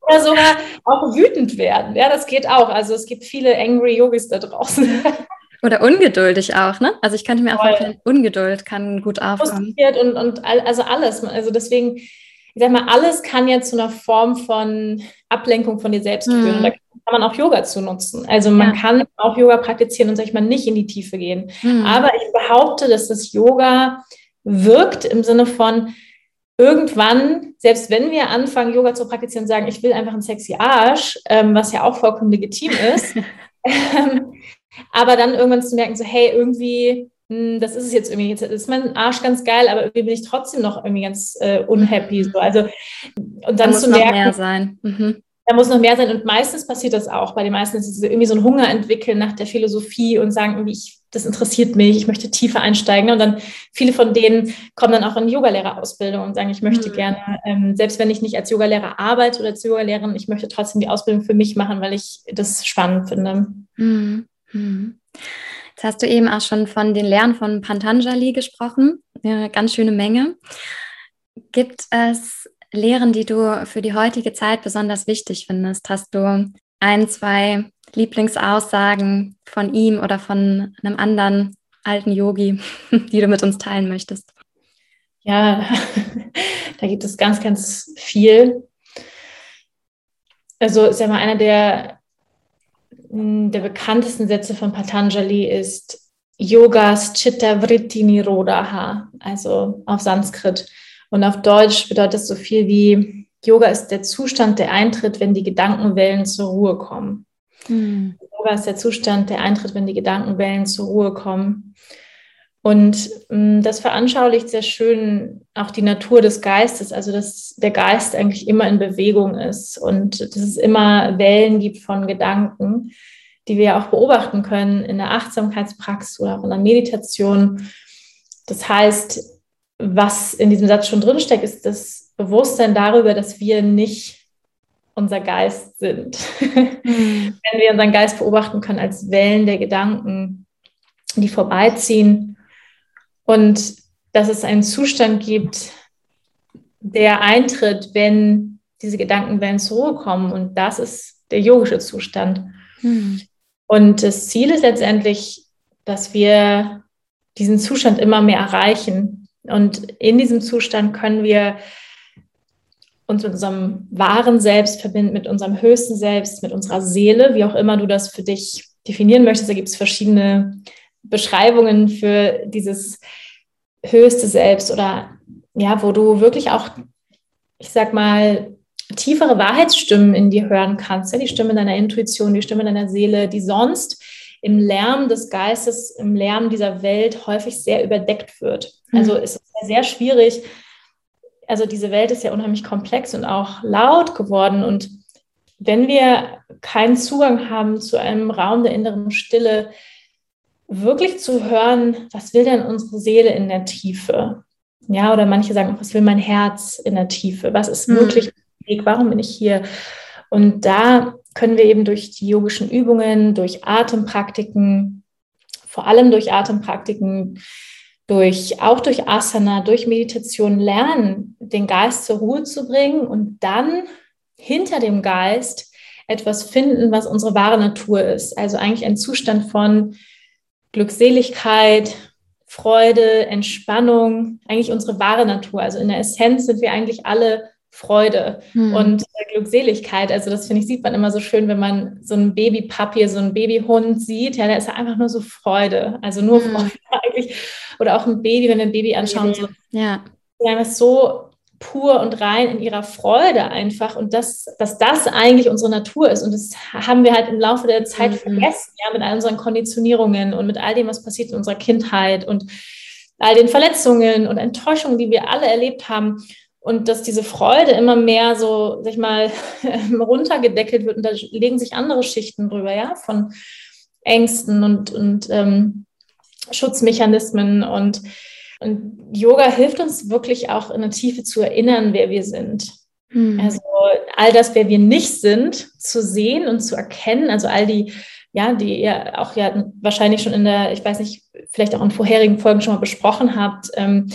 Oder sogar auch wütend werden. Ja, das geht auch. Also es gibt viele angry Yogis da draußen. (laughs) Oder ungeduldig auch, ne? Also ich könnte mir auch vorstellen, Ungeduld kann gut aufkommen. Und, und also alles. Also deswegen, ich sag mal, alles kann ja zu einer Form von Ablenkung von dir selbst führen. Mhm. Da kann man auch Yoga zu nutzen. Also man ja. kann auch Yoga praktizieren und, sag ich mal, nicht in die Tiefe gehen. Mhm. Aber ich behaupte, dass das Yoga wirkt im Sinne von, irgendwann, selbst wenn wir anfangen, Yoga zu praktizieren sagen, ich will einfach einen sexy Arsch, ähm, was ja auch vollkommen legitim ist, (laughs) ähm, aber dann irgendwann zu merken, so, hey, irgendwie, mh, hm, das ist es jetzt irgendwie, jetzt ist mein Arsch ganz geil, aber irgendwie bin ich trotzdem noch irgendwie ganz äh, unhappy. So. Also, und dann da zu merken, noch mehr sein. Mhm. Da muss noch mehr sein. Und meistens passiert das auch. Bei den meisten ist es irgendwie so ein Hunger entwickeln nach der Philosophie und sagen, irgendwie, ich, das interessiert mich, ich möchte tiefer einsteigen. Und dann viele von denen kommen dann auch in Yogalehrerausbildung und sagen, ich möchte mhm. gerne, ähm, selbst wenn ich nicht als Yogalehrer arbeite oder als Yogalehrerin, ich möchte trotzdem die Ausbildung für mich machen, weil ich das spannend finde. Mhm. Mhm. Jetzt hast du eben auch schon von den Lehren von Pantanjali gesprochen. Eine ganz schöne Menge. Gibt es Lehren, die du für die heutige Zeit besonders wichtig findest? Hast du ein, zwei Lieblingsaussagen von ihm oder von einem anderen alten Yogi, (laughs) die du mit uns teilen möchtest? Ja, (laughs) da gibt es ganz, ganz viel. Also ist ja mal einer der hm, der bekanntesten Sätze von Patanjali ist Yogas Chitta Vritti Nirodha, also auf Sanskrit. Und auf Deutsch bedeutet das so viel wie Yoga ist der Zustand, der eintritt, wenn die Gedankenwellen zur Ruhe kommen. Mhm. Yoga ist der Zustand, der eintritt, wenn die Gedankenwellen zur Ruhe kommen. Und mh, hm, das veranschaulicht sehr schön auch die Natur des Geistes, also dass der Geist eigentlich immer in Bewegung ist und dass es immer Wellen gibt von Gedanken, die wir auch beobachten können in der Achtsamkeitspraxis oder auch in der Meditation. Das heißt, was in diesem Satz schon drinsteckt, ist das Bewusstsein darüber, dass wir nicht unser Geist sind. Mhm. (laughs) Wenn wir unseren Geist beobachten können als Wellen der Gedanken, die vorbeiziehen und dass es einen Zustand gibt, der eintritt, wenn diese Gedankenwellen zur Ruhe kommen. Und das ist der yogische Zustand. Hm. Und das Ziel ist letztendlich, dass wir diesen Zustand immer mehr erreichen. Und in diesem Zustand können wir uns mit unserem wahren Selbst verbinden, mit unserem höchsten Selbst, mit unserer Seele, wie auch immer du das für dich definieren möchtest. Da gibt es verschiedene Beschreibungen für dieses höchste Selbst oder ja, wo du wirklich auch, ich sag mal, tiefere Wahrheitsstimmen in dir hören kannst, ja, die Stimme deiner Intuition, die Stimme deiner Seele, die sonst im Lärm des Geistes, im Lärm dieser Welt häufig sehr überdeckt wird. Mhm. Also es ist sehr schwierig. Also diese Welt ist ja unheimlich komplex und auch laut geworden. Und wenn wir keinen Zugang haben zu einem Raum der inneren Stille, wirklich zu hören, was will denn unsere Seele in der Tiefe? Ja, oder manche sagen, was will mein Herz in der Tiefe? Was ist hm. wirklich Weg? Warum bin ich hier? Und da können wir eben durch die yogischen Übungen, durch Atempraktiken, vor allem durch Atempraktiken, durch, auch durch Asana, durch Meditation lernen, den Geist zur Ruhe zu bringen und dann hinter dem Geist etwas finden, was unsere wahre Natur ist. Also eigentlich ein Zustand von Glückseligkeit, Freude, Entspannung, eigentlich unsere wahre Natur. Also in der Essenz sind wir eigentlich alle Freude hm. und Glückseligkeit. Also das finde ich, sieht man immer so schön, wenn man so ein Babypapi, so ein Babyhund sieht. Ja, da ist einfach nur so Freude. Also nur hm. Freude (laughs) eigentlich. Oder auch ein Baby, wenn wir ein Baby anschauen. So, ja. Ja, so pur und rein in ihrer Freude einfach und das, dass das eigentlich unsere Natur ist und das haben wir halt im Laufe der Zeit mhm. vergessen, ja, mit all unseren Konditionierungen und mit all dem, was passiert in unserer Kindheit und all den Verletzungen und Enttäuschungen, die wir alle erlebt haben und dass diese Freude immer mehr so, sag ich mal, (laughs) runtergedeckelt wird und da legen sich andere Schichten drüber, ja, von Ängsten und, und ähm, Schutzmechanismen und Und Yoga hilft uns wirklich auch in der Tiefe zu erinnern, wer wir sind. Mhm. Also all das, wer wir nicht sind, zu sehen und zu erkennen. Also all die, ja, die ihr auch ja wahrscheinlich schon in der, ich weiß nicht, vielleicht auch in vorherigen Folgen schon mal besprochen habt. Ähm,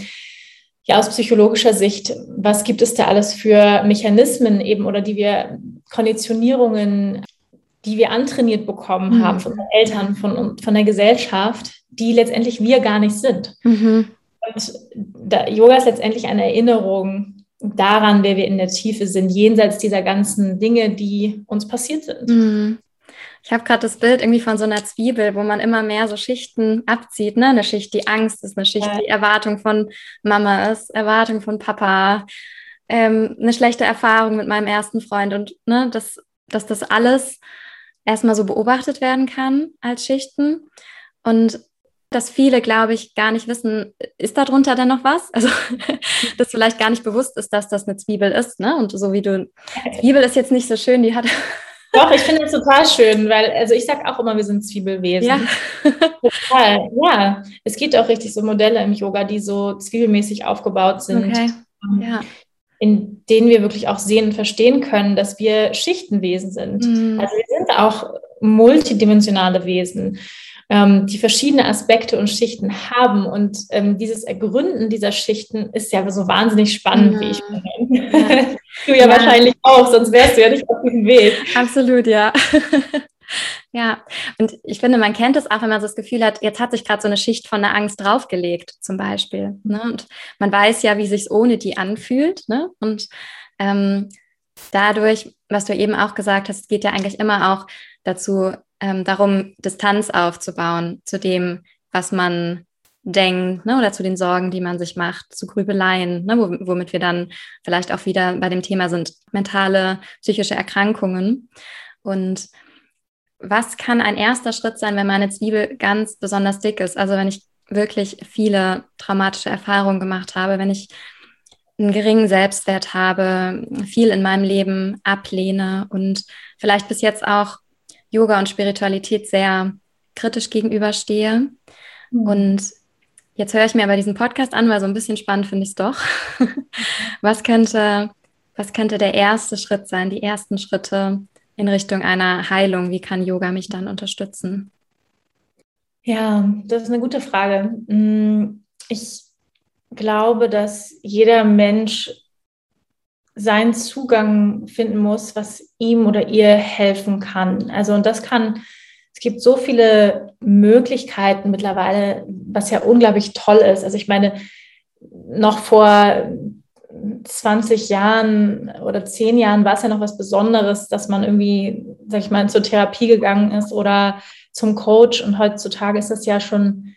ja, aus psychologischer Sicht, was gibt es da alles für Mechanismen eben oder die wir, Konditionierungen, die wir antrainiert bekommen mhm. haben von unseren Eltern, von, von der Gesellschaft, die letztendlich wir gar nicht sind. Mhm. Und da, Yoga ist letztendlich eine Erinnerung daran, wer wir in der Tiefe sind, jenseits dieser ganzen Dinge, die uns passiert sind. Mhm. Ich habe gerade das Bild irgendwie von so einer Zwiebel, wo man immer mehr so Schichten abzieht. Ne? Eine Schicht, die Angst ist, eine Schicht, ja. die Erwartung von Mama ist, Erwartung von Papa, ähm, eine schlechte Erfahrung mit meinem ersten Freund und ne, dass, dass das alles erstmal so beobachtet werden kann als Schichten. Und dass viele, glaube ich, gar nicht wissen, ist da drunter denn noch was? Also, (laughs) dass vielleicht gar nicht bewusst ist, dass das eine Zwiebel ist. Ne? Und so wie du, Zwiebel ist jetzt nicht so schön, die hat. Doch, ich finde es total schön, weil, also ich sage auch immer, wir sind Zwiebelwesen. Ja. Total. Ja, es gibt auch richtig so Modelle im Yoga, die so zwiebelmäßig aufgebaut sind. Okay. Ähm, ja. In denen wir wirklich auch sehen und verstehen können, dass wir Schichtenwesen sind. Mhm. Also wir sind auch multidimensionale Wesen ähm, die verschiedene Aspekte und Schichten haben. Und ähm, dieses Ergründen dieser Schichten ist ja so wahnsinnig spannend, ja. wie ich finde. Ja. (laughs) du ja, ja, wahrscheinlich auch, sonst wärst du ja nicht auf diesem Weg. Absolut, ja. (laughs) Ja, und ich finde, man kennt es auch, wenn man so das Gefühl hat, jetzt hat sich gerade so eine Schicht von der Angst draufgelegt, zum Beispiel. Ne? Und man weiß ja, wie sich ohne die anfühlt. Ne? Und ähm, dadurch, was du eben auch gesagt hast, geht ja eigentlich immer auch dazu, ähm, darum, Distanz aufzubauen zu dem, was man denkt ne, oder zu den Sorgen, die man sich macht, zu Grübeleien, ne, womit wir dann vielleicht auch wieder bei dem Thema sind, mentale, psychische Erkrankungen. Und was kann ein erster Schritt sein, wenn meine Zwiebel ganz besonders dick ist? Also wenn ich wirklich viele traumatische Erfahrungen gemacht habe, wenn ich einen geringen Selbstwert habe, viel in meinem Leben ablehne und vielleicht bis jetzt auch Yoga und Spiritualität sehr kritisch gegenüberstehe. Mhm. Und jetzt höre ich mir aber diesen Podcast an, weil so ein bisschen spannend finde ich es doch. (laughs) was, könnte, was könnte der erste Schritt sein, die ersten Schritte in Richtung einer Heilung? Wie kann Yoga mich dann unterstützen? Ja, das ist eine gute Frage. Mm, ich glaube, dass jeder Mensch seinen Zugang finden muss, was ihm oder ihr helfen kann. Also und das kann, es gibt so viele Möglichkeiten mittlerweile, was ja unglaublich toll ist. Also ich meine, noch vor 20 Jahren oder 10 Jahren war es ja noch was Besonderes, dass man irgendwie, sag ich mal, zur Therapie gegangen ist oder zum Coach. Und heutzutage ist das ja schon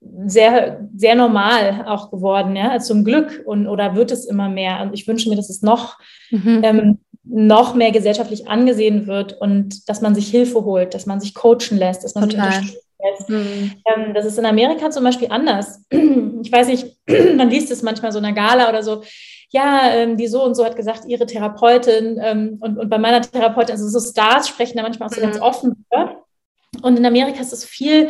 sehr, sehr normal auch geworden, ja, zum Glück und oder wird es immer mehr. Und ich wünsche mir, dass es noch, mhm. ähm, noch mehr gesellschaftlich angesehen wird und dass man sich Hilfe holt, dass man sich coachen lässt, dass man Total. sich lässt. Mhm. Ähm, das ist in Amerika zum Beispiel anders. (clears throat) Ich weiß nicht, (clears throat) man liest es manchmal so in einer Gala oder so. Ja, ähm, die so und so hat gesagt, ihre Therapeutin ähm, und, und bei meiner Therapeutin, also so Stars sprechen da manchmal auch so mhm. ganz offen. Ja? Und in Amerika ist es viel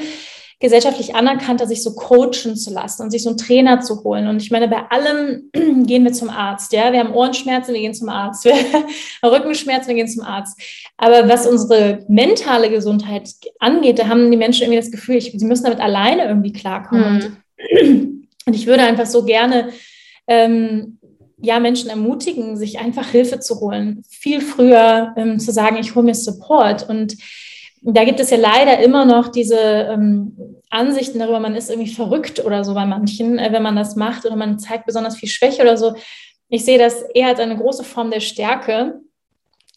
gesellschaftlich anerkannter, sich so coachen zu lassen und sich so einen Trainer zu holen. Und ich meine, bei allem (clears throat) gehen wir zum Arzt. Ja, wir haben Ohrenschmerzen, wir gehen zum Arzt. (laughs) Wir haben Rückenschmerzen, wir gehen zum Arzt. Aber was unsere mentale Gesundheit angeht, da haben die Menschen irgendwie das Gefühl, ich, sie müssen damit alleine irgendwie klarkommen. Mhm. (clears throat) Und ich würde einfach so gerne ähm, ja, Menschen ermutigen, sich einfach Hilfe zu holen, viel früher ähm, zu sagen, ich hole mir Support und da gibt es ja leider immer noch diese ähm, Ansichten darüber, man ist irgendwie verrückt oder so bei manchen, äh, wenn man das macht oder man zeigt besonders viel Schwäche oder so. Ich sehe das eher als eine große Form der Stärke,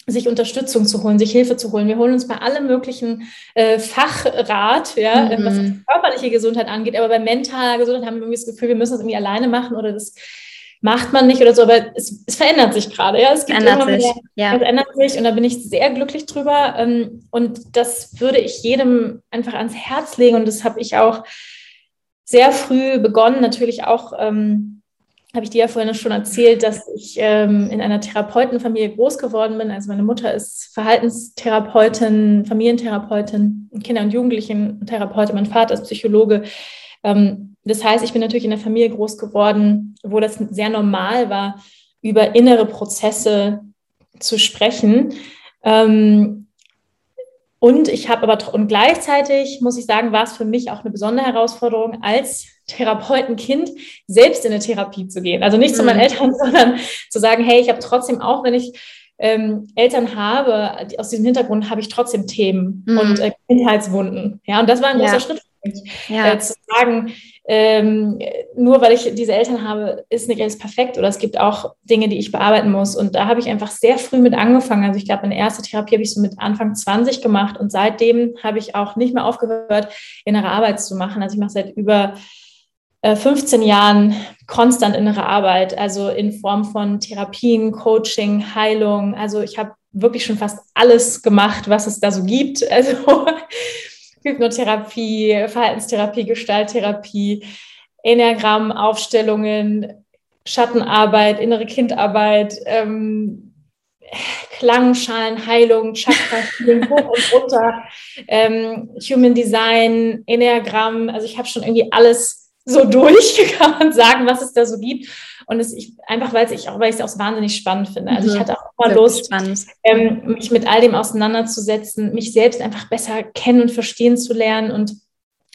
sich Unterstützung zu holen, sich Hilfe zu holen. Wir holen uns bei allem möglichen äh, Fachrat, ja, mhm. was körperliche Gesundheit angeht, aber bei mentaler Gesundheit haben wir irgendwie das Gefühl, wir müssen es irgendwie alleine machen oder das macht man nicht oder so, aber es, es verändert sich gerade. Ja, es gibt ändert sich. Mehr, ja. Es ändert sich und da bin ich sehr glücklich drüber. Ähm, und das würde ich jedem einfach ans Herz legen und das habe ich auch sehr früh begonnen. Natürlich auch, ähm, habe ich dir ja vorhin schon erzählt, dass ich ähm, in einer Therapeutenfamilie groß geworden bin. Also meine Mutter ist Verhaltenstherapeutin, Familientherapeutin, Kinder- und Jugendlichen-Therapeutin, mein Vater ist Psychologe. Ähm, das heißt, ich bin natürlich in der Familie groß geworden, wo das sehr normal war, über innere Prozesse zu sprechen. Ähm, und ich habe aber und gleichzeitig muss ich sagen, war es für mich auch eine besondere Herausforderung, als Therapeutenkind selbst in eine Therapie zu gehen. Also nicht zu meinen mhm. Eltern, (laughs) sondern zu sagen, hey, ich habe trotzdem auch, wenn ich ähm, Eltern habe, aus diesem Hintergrund habe ich trotzdem Themen mhm. und äh, Kindheitswunden. Ja, und das war ein großer ja. Schritt ja. äh, zu sagen, ähm, nur weil ich diese Eltern habe, ist nicht alles perfekt oder es gibt auch Dinge, die ich bearbeiten muss. Und da habe ich einfach sehr früh mit angefangen. Also ich glaube, meine erste Therapie habe ich so mit Anfang 20 gemacht und seitdem habe ich auch nicht mehr aufgehört, innere Arbeit zu machen. Also ich mache seit über 15 äh, Jahren konstant innere Arbeit, also in Form von Therapien, Coaching, Heilung. Also ich habe wirklich schon fast alles gemacht, was es da so gibt. (laughs) Also Hypnotherapie, Verhaltenstherapie, Gestalttherapie, Enneagramm, Aufstellungen, Schattenarbeit, innere Kindarbeit, ähm, Klangschalen, Heilung, Chakra, (laughs) hoch und runter, ähm, Human Design, Enneagramm. Also ich habe schon irgendwie alles so (laughs) durch, kann man sagen, was es da so gibt. Und es, ich, einfach weil ich auch, weil ich es auch wahnsinnig spannend finde. Also ich mhm. hatte auch immer Lust, ähm, mich mit all dem auseinanderzusetzen, mich selbst einfach besser kennen und verstehen zu lernen. Und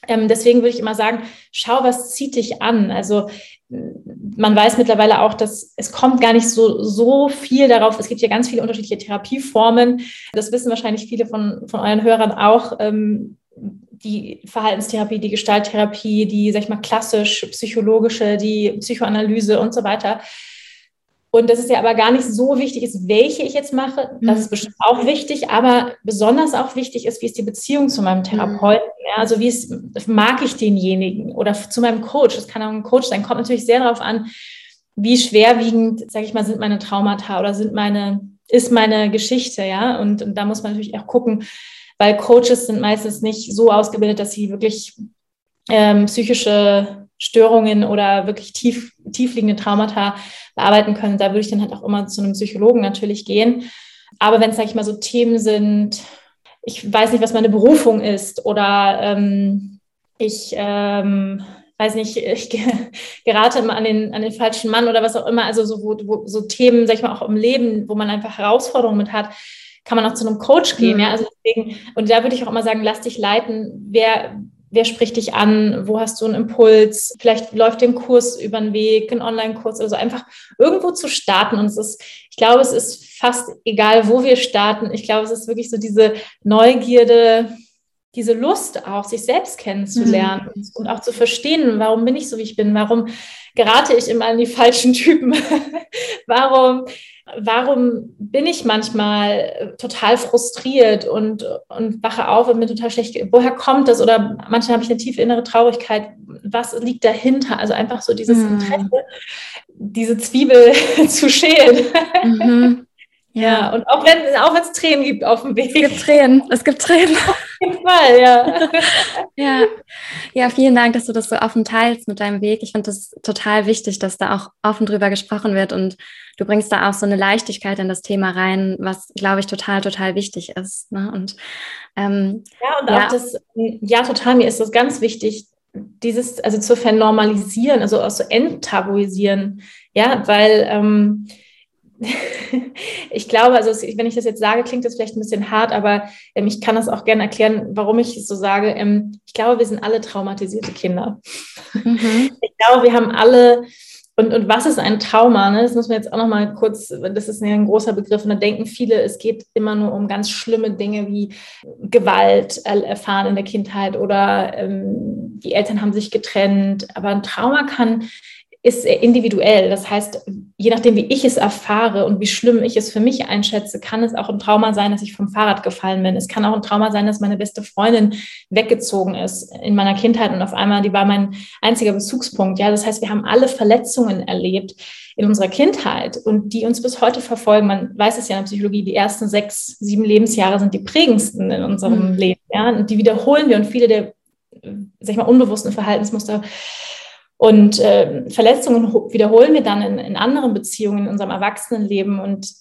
ähm, deswegen würde ich immer sagen, schau, was zieht dich an. Also man weiß mittlerweile auch, dass es kommt gar nicht so, so viel darauf. Es gibt ja ganz viele unterschiedliche Therapieformen. Das wissen wahrscheinlich viele von, von euren Hörern auch. Ähm, die Verhaltenstherapie, die Gestalttherapie, die, sag ich mal, klassisch psychologische, die Psychoanalyse und so weiter. Und das ist ja aber gar nicht so wichtig ist, welche ich jetzt mache. Das mhm. ist bestimmt auch wichtig, aber besonders auch wichtig ist, wie ist die Beziehung zu meinem Therapeuten? Mhm. Ja, also wie ist, mag ich denjenigen oder zu meinem Coach? Das kann auch ein Coach sein. Kommt natürlich sehr darauf an, wie schwerwiegend, sage ich mal, sind meine Traumata oder sind meine, ist meine Geschichte, ja? Und, und da muss man natürlich auch gucken, weil Coaches sind meistens nicht so ausgebildet, dass sie wirklich ähm, psychische Störungen oder wirklich tief, tiefliegende Traumata bearbeiten können. Da würde ich dann halt auch immer zu einem Psychologen natürlich gehen. Aber wenn es, sag ich mal, so Themen sind, ich weiß nicht, was meine Berufung ist oder ähm, ich ähm, weiß nicht, (laughs) ich gerate immer an den, an den falschen Mann oder was auch immer, also so, wo, wo, so Themen, sag ich mal, auch im Leben, wo man einfach Herausforderungen mit hat, kann man auch zu einem Coach gehen. Mhm. Ja, also deswegen, und da würde ich auch immer sagen, lass dich leiten. Wer, wer spricht dich an? Wo hast du einen Impuls? Vielleicht läuft dir ein Kurs über den Weg, ein Online-Kurs oder so. Einfach irgendwo zu starten. Und es ist, ich glaube, es ist fast egal, wo wir starten. Ich glaube, es ist wirklich so diese Neugierde, diese Lust auch, sich selbst kennenzulernen mhm. und auch zu verstehen, warum bin ich so, wie ich bin, warum gerate ich immer an die falschen Typen, (laughs) warum warum bin ich manchmal äh, total frustriert und, und wache auf und bin total schlecht? Woher kommt das? Oder manchmal habe ich eine tiefe innere Traurigkeit. Was liegt dahinter? Also einfach so dieses mhm. Interesse, diese Zwiebel (laughs) zu schälen. Mhm. Ja, und auch wenn auch es Tränen gibt auf dem Weg. Es gibt Tränen, es gibt Tränen. (laughs) Auf jeden Fall, ja. (laughs) ja. Ja, vielen Dank, dass du das so offen teilst mit deinem Weg. Ich finde das total wichtig, dass da auch offen drüber gesprochen wird und du bringst da auch so eine Leichtigkeit in das Thema rein, was, glaube ich, total, total wichtig ist. Ne? Und ähm, ja, und ja. auch das, ja, total, mir ist das ganz wichtig, dieses, also zu vernormalisieren, also auch so enttabuisieren, ja, weil ähm, (laughs) ich glaube, also wenn ich das jetzt sage, klingt das vielleicht ein bisschen hart, aber ähm, ich kann das auch gerne erklären, warum ich es so sage. Ähm, ich glaube, wir sind alle traumatisierte Kinder. Mhm. (laughs) Ich glaube, wir haben alle und, und was ist ein Trauma? Ne? Das muss man jetzt auch noch mal kurz, das ist ein großer Begriff. Und da denken viele, es geht immer nur um ganz schlimme Dinge wie Gewalt erfahren in der Kindheit oder ähm, die Eltern haben sich getrennt. Aber ein Trauma kann ist individuell. Das heißt, je nachdem, wie ich es erfahre und wie schlimm ich es für mich einschätze, kann es auch ein Trauma sein, dass ich vom Fahrrad gefallen bin. Es kann auch ein Trauma sein, dass meine beste Freundin weggezogen ist in meiner Kindheit und auf einmal, die war mein einziger Bezugspunkt. Ja, das heißt, wir haben alle Verletzungen erlebt in unserer Kindheit und die uns bis heute verfolgen. Man weiß es ja in der Psychologie, die ersten sechs, sieben Lebensjahre sind die prägendsten in unserem mhm. Leben. Ja, und die wiederholen wir und viele der, sag ich mal, unbewussten Verhaltensmuster und äh, Verletzungen wiederholen wir dann in, in anderen Beziehungen in unserem Erwachsenenleben. Und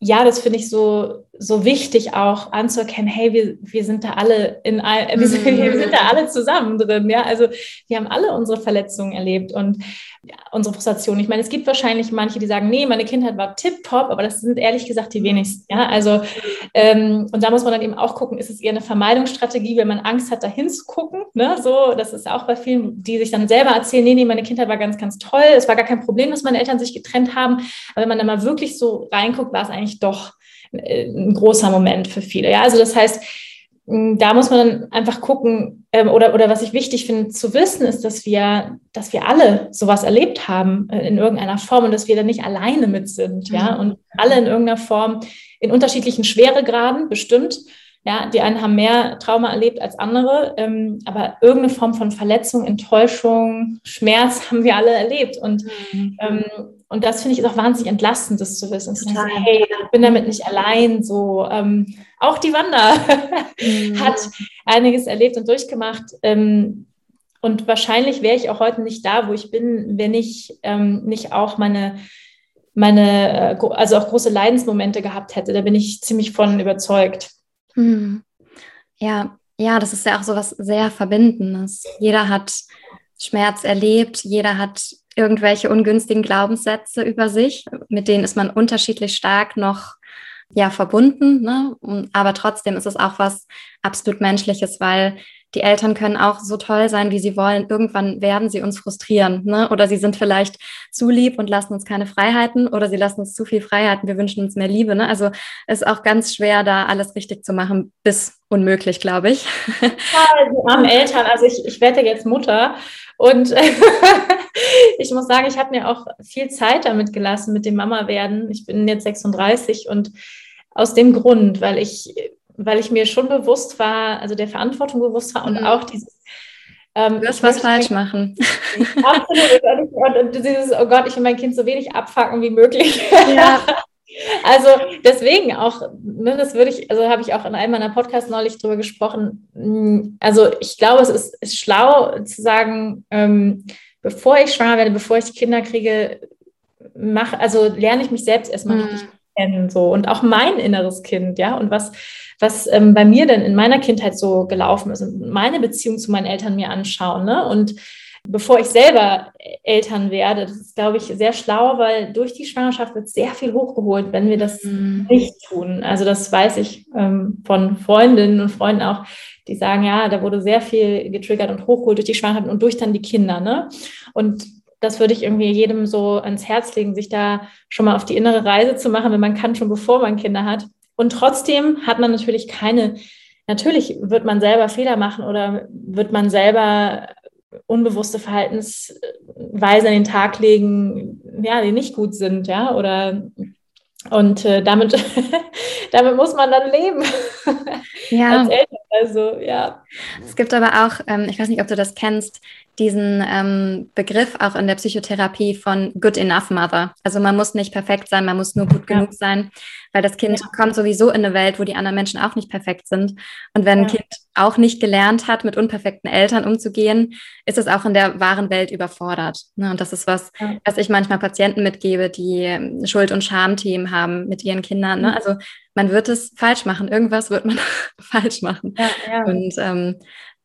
ja, das finde ich so, so wichtig auch anzuerkennen, hey, wir, wir sind da alle in all, wir, sind, wir sind da alle zusammen drin, ja. Also wir haben alle unsere Verletzungen erlebt und ja, unsere Frustration. Ich meine, es gibt wahrscheinlich manche, die sagen, nee, meine Kindheit war tipptopp, aber das sind ehrlich gesagt die wenigsten, ja. Also ähm, und da muss man dann eben auch gucken, ist es eher eine Vermeidungsstrategie, wenn man Angst hat, da hinzugucken, ne? So, das ist auch bei vielen, die sich dann selber erzählen, nee, nee, meine Kindheit war ganz, ganz toll. Es war gar kein Problem, dass meine Eltern sich getrennt haben. Aber wenn man dann mal wirklich so reinguckt, war es eigentlich doch ein großer Moment für viele. Ja, also das heißt, da muss man dann einfach gucken, ähm, oder, oder was ich wichtig finde zu wissen, ist, dass wir, dass wir alle sowas erlebt haben äh, in irgendeiner Form und dass wir da nicht alleine mit sind, ja, mhm. und alle in irgendeiner Form in unterschiedlichen Schweregraden bestimmt. Ja, die einen haben mehr Trauma erlebt als andere, ähm, aber irgendeine Form von Verletzung, Enttäuschung, Schmerz (laughs) haben wir alle erlebt. Und mhm. ähm, und das finde ich ist auch wahnsinnig entlastend, das zu wissen. Zu sagen, hey, ich bin damit nicht allein. So, ähm, auch die Wanda mhm. hat einiges erlebt und durchgemacht. Ähm, und wahrscheinlich wäre ich auch heute nicht da, wo ich bin, wenn ich ähm, nicht auch meine, meine, äh, also auch große Leidensmomente gehabt hätte. Da bin ich ziemlich von überzeugt. Mhm. Ja, ja, das ist ja auch so was sehr Verbindendes. Jeder hat Schmerz erlebt, jeder hat irgendwelche ungünstigen Glaubenssätze über sich, mit denen ist man unterschiedlich stark noch ja verbunden, ne? aber trotzdem ist es auch was absolut Menschliches, weil die Eltern können auch so toll sein, wie sie wollen. Irgendwann werden sie uns frustrieren, ne? Oder sie sind vielleicht zu lieb und lassen uns keine Freiheiten oder sie lassen uns zu viel Freiheiten. Wir wünschen uns mehr Liebe, ne? Also ist auch ganz schwer, da alles richtig zu machen, bis unmöglich, glaube ich. (laughs) Ja, die Eltern. Also ich, ich werde jetzt Mutter und (laughs) ich muss sagen, ich habe mir auch viel Zeit damit gelassen mit dem Mama werden. Ich bin jetzt 36 und aus dem Grund, weil ich, weil ich mir schon bewusst war, also der Verantwortung bewusst war und mhm. auch dieses ähm, du wirst was falsch machen. (laughs) Absolut. Und, und dieses, oh Gott, ich will mein Kind so wenig abfacken wie möglich. Ja. (laughs) Also deswegen auch, ne, das würde ich, also habe ich auch in einem meiner Podcasts neulich drüber gesprochen. Hm, also ich glaube, es ist, ist schlau zu sagen, ähm, bevor ich schwanger werde, bevor ich Kinder kriege, mache, also lerne ich mich selbst erstmal mhm. richtig kennen, so und auch mein inneres Kind, ja, und was, was ähm, bei mir denn in meiner Kindheit so gelaufen ist und meine Beziehung zu meinen Eltern mir anschauen, ne? Und bevor ich selber Eltern werde. Das ist, glaube ich, sehr schlau, weil durch die Schwangerschaft wird sehr viel hochgeholt, wenn wir das mhm. nicht tun. Also das weiß ich ähm, von Freundinnen und Freunden auch, die sagen, ja, da wurde sehr viel getriggert und hochgeholt durch die Schwangerschaft und durch dann die Kinder. Ne? Und das würde ich irgendwie jedem so ans Herz legen, sich da schon mal auf die innere Reise zu machen, wenn man kann, schon bevor man Kinder hat. Und trotzdem hat man natürlich keine Natürlich wird man selber Fehler machen oder wird man selber unbewusste Verhaltensweisen an den Tag legen, ja, die nicht gut sind, ja, oder und äh, damit, (laughs) damit muss man dann leben. (laughs) Ja. Als Eltern. Also, ja. Es gibt aber auch, ähm, ich weiß nicht, ob du das kennst, diesen ähm, Begriff auch in der Psychotherapie von Good Enough Mother. Also man muss nicht perfekt sein, man muss nur gut ja. genug sein, weil das Kind ja. kommt sowieso in eine Welt, wo die anderen Menschen auch nicht perfekt sind. Und wenn ja. ein Kind auch nicht gelernt hat, mit unperfekten Eltern umzugehen, ist es auch in der wahren Welt überfordert. Ne? Und das ist was, was ich manchmal Patienten mitgebe, die ähm, Schuld- und Schamthemen haben mit ihren Kindern. Ne? Mhm. Also man wird es falsch machen, irgendwas wird man (laughs) falsch machen. Und ähm,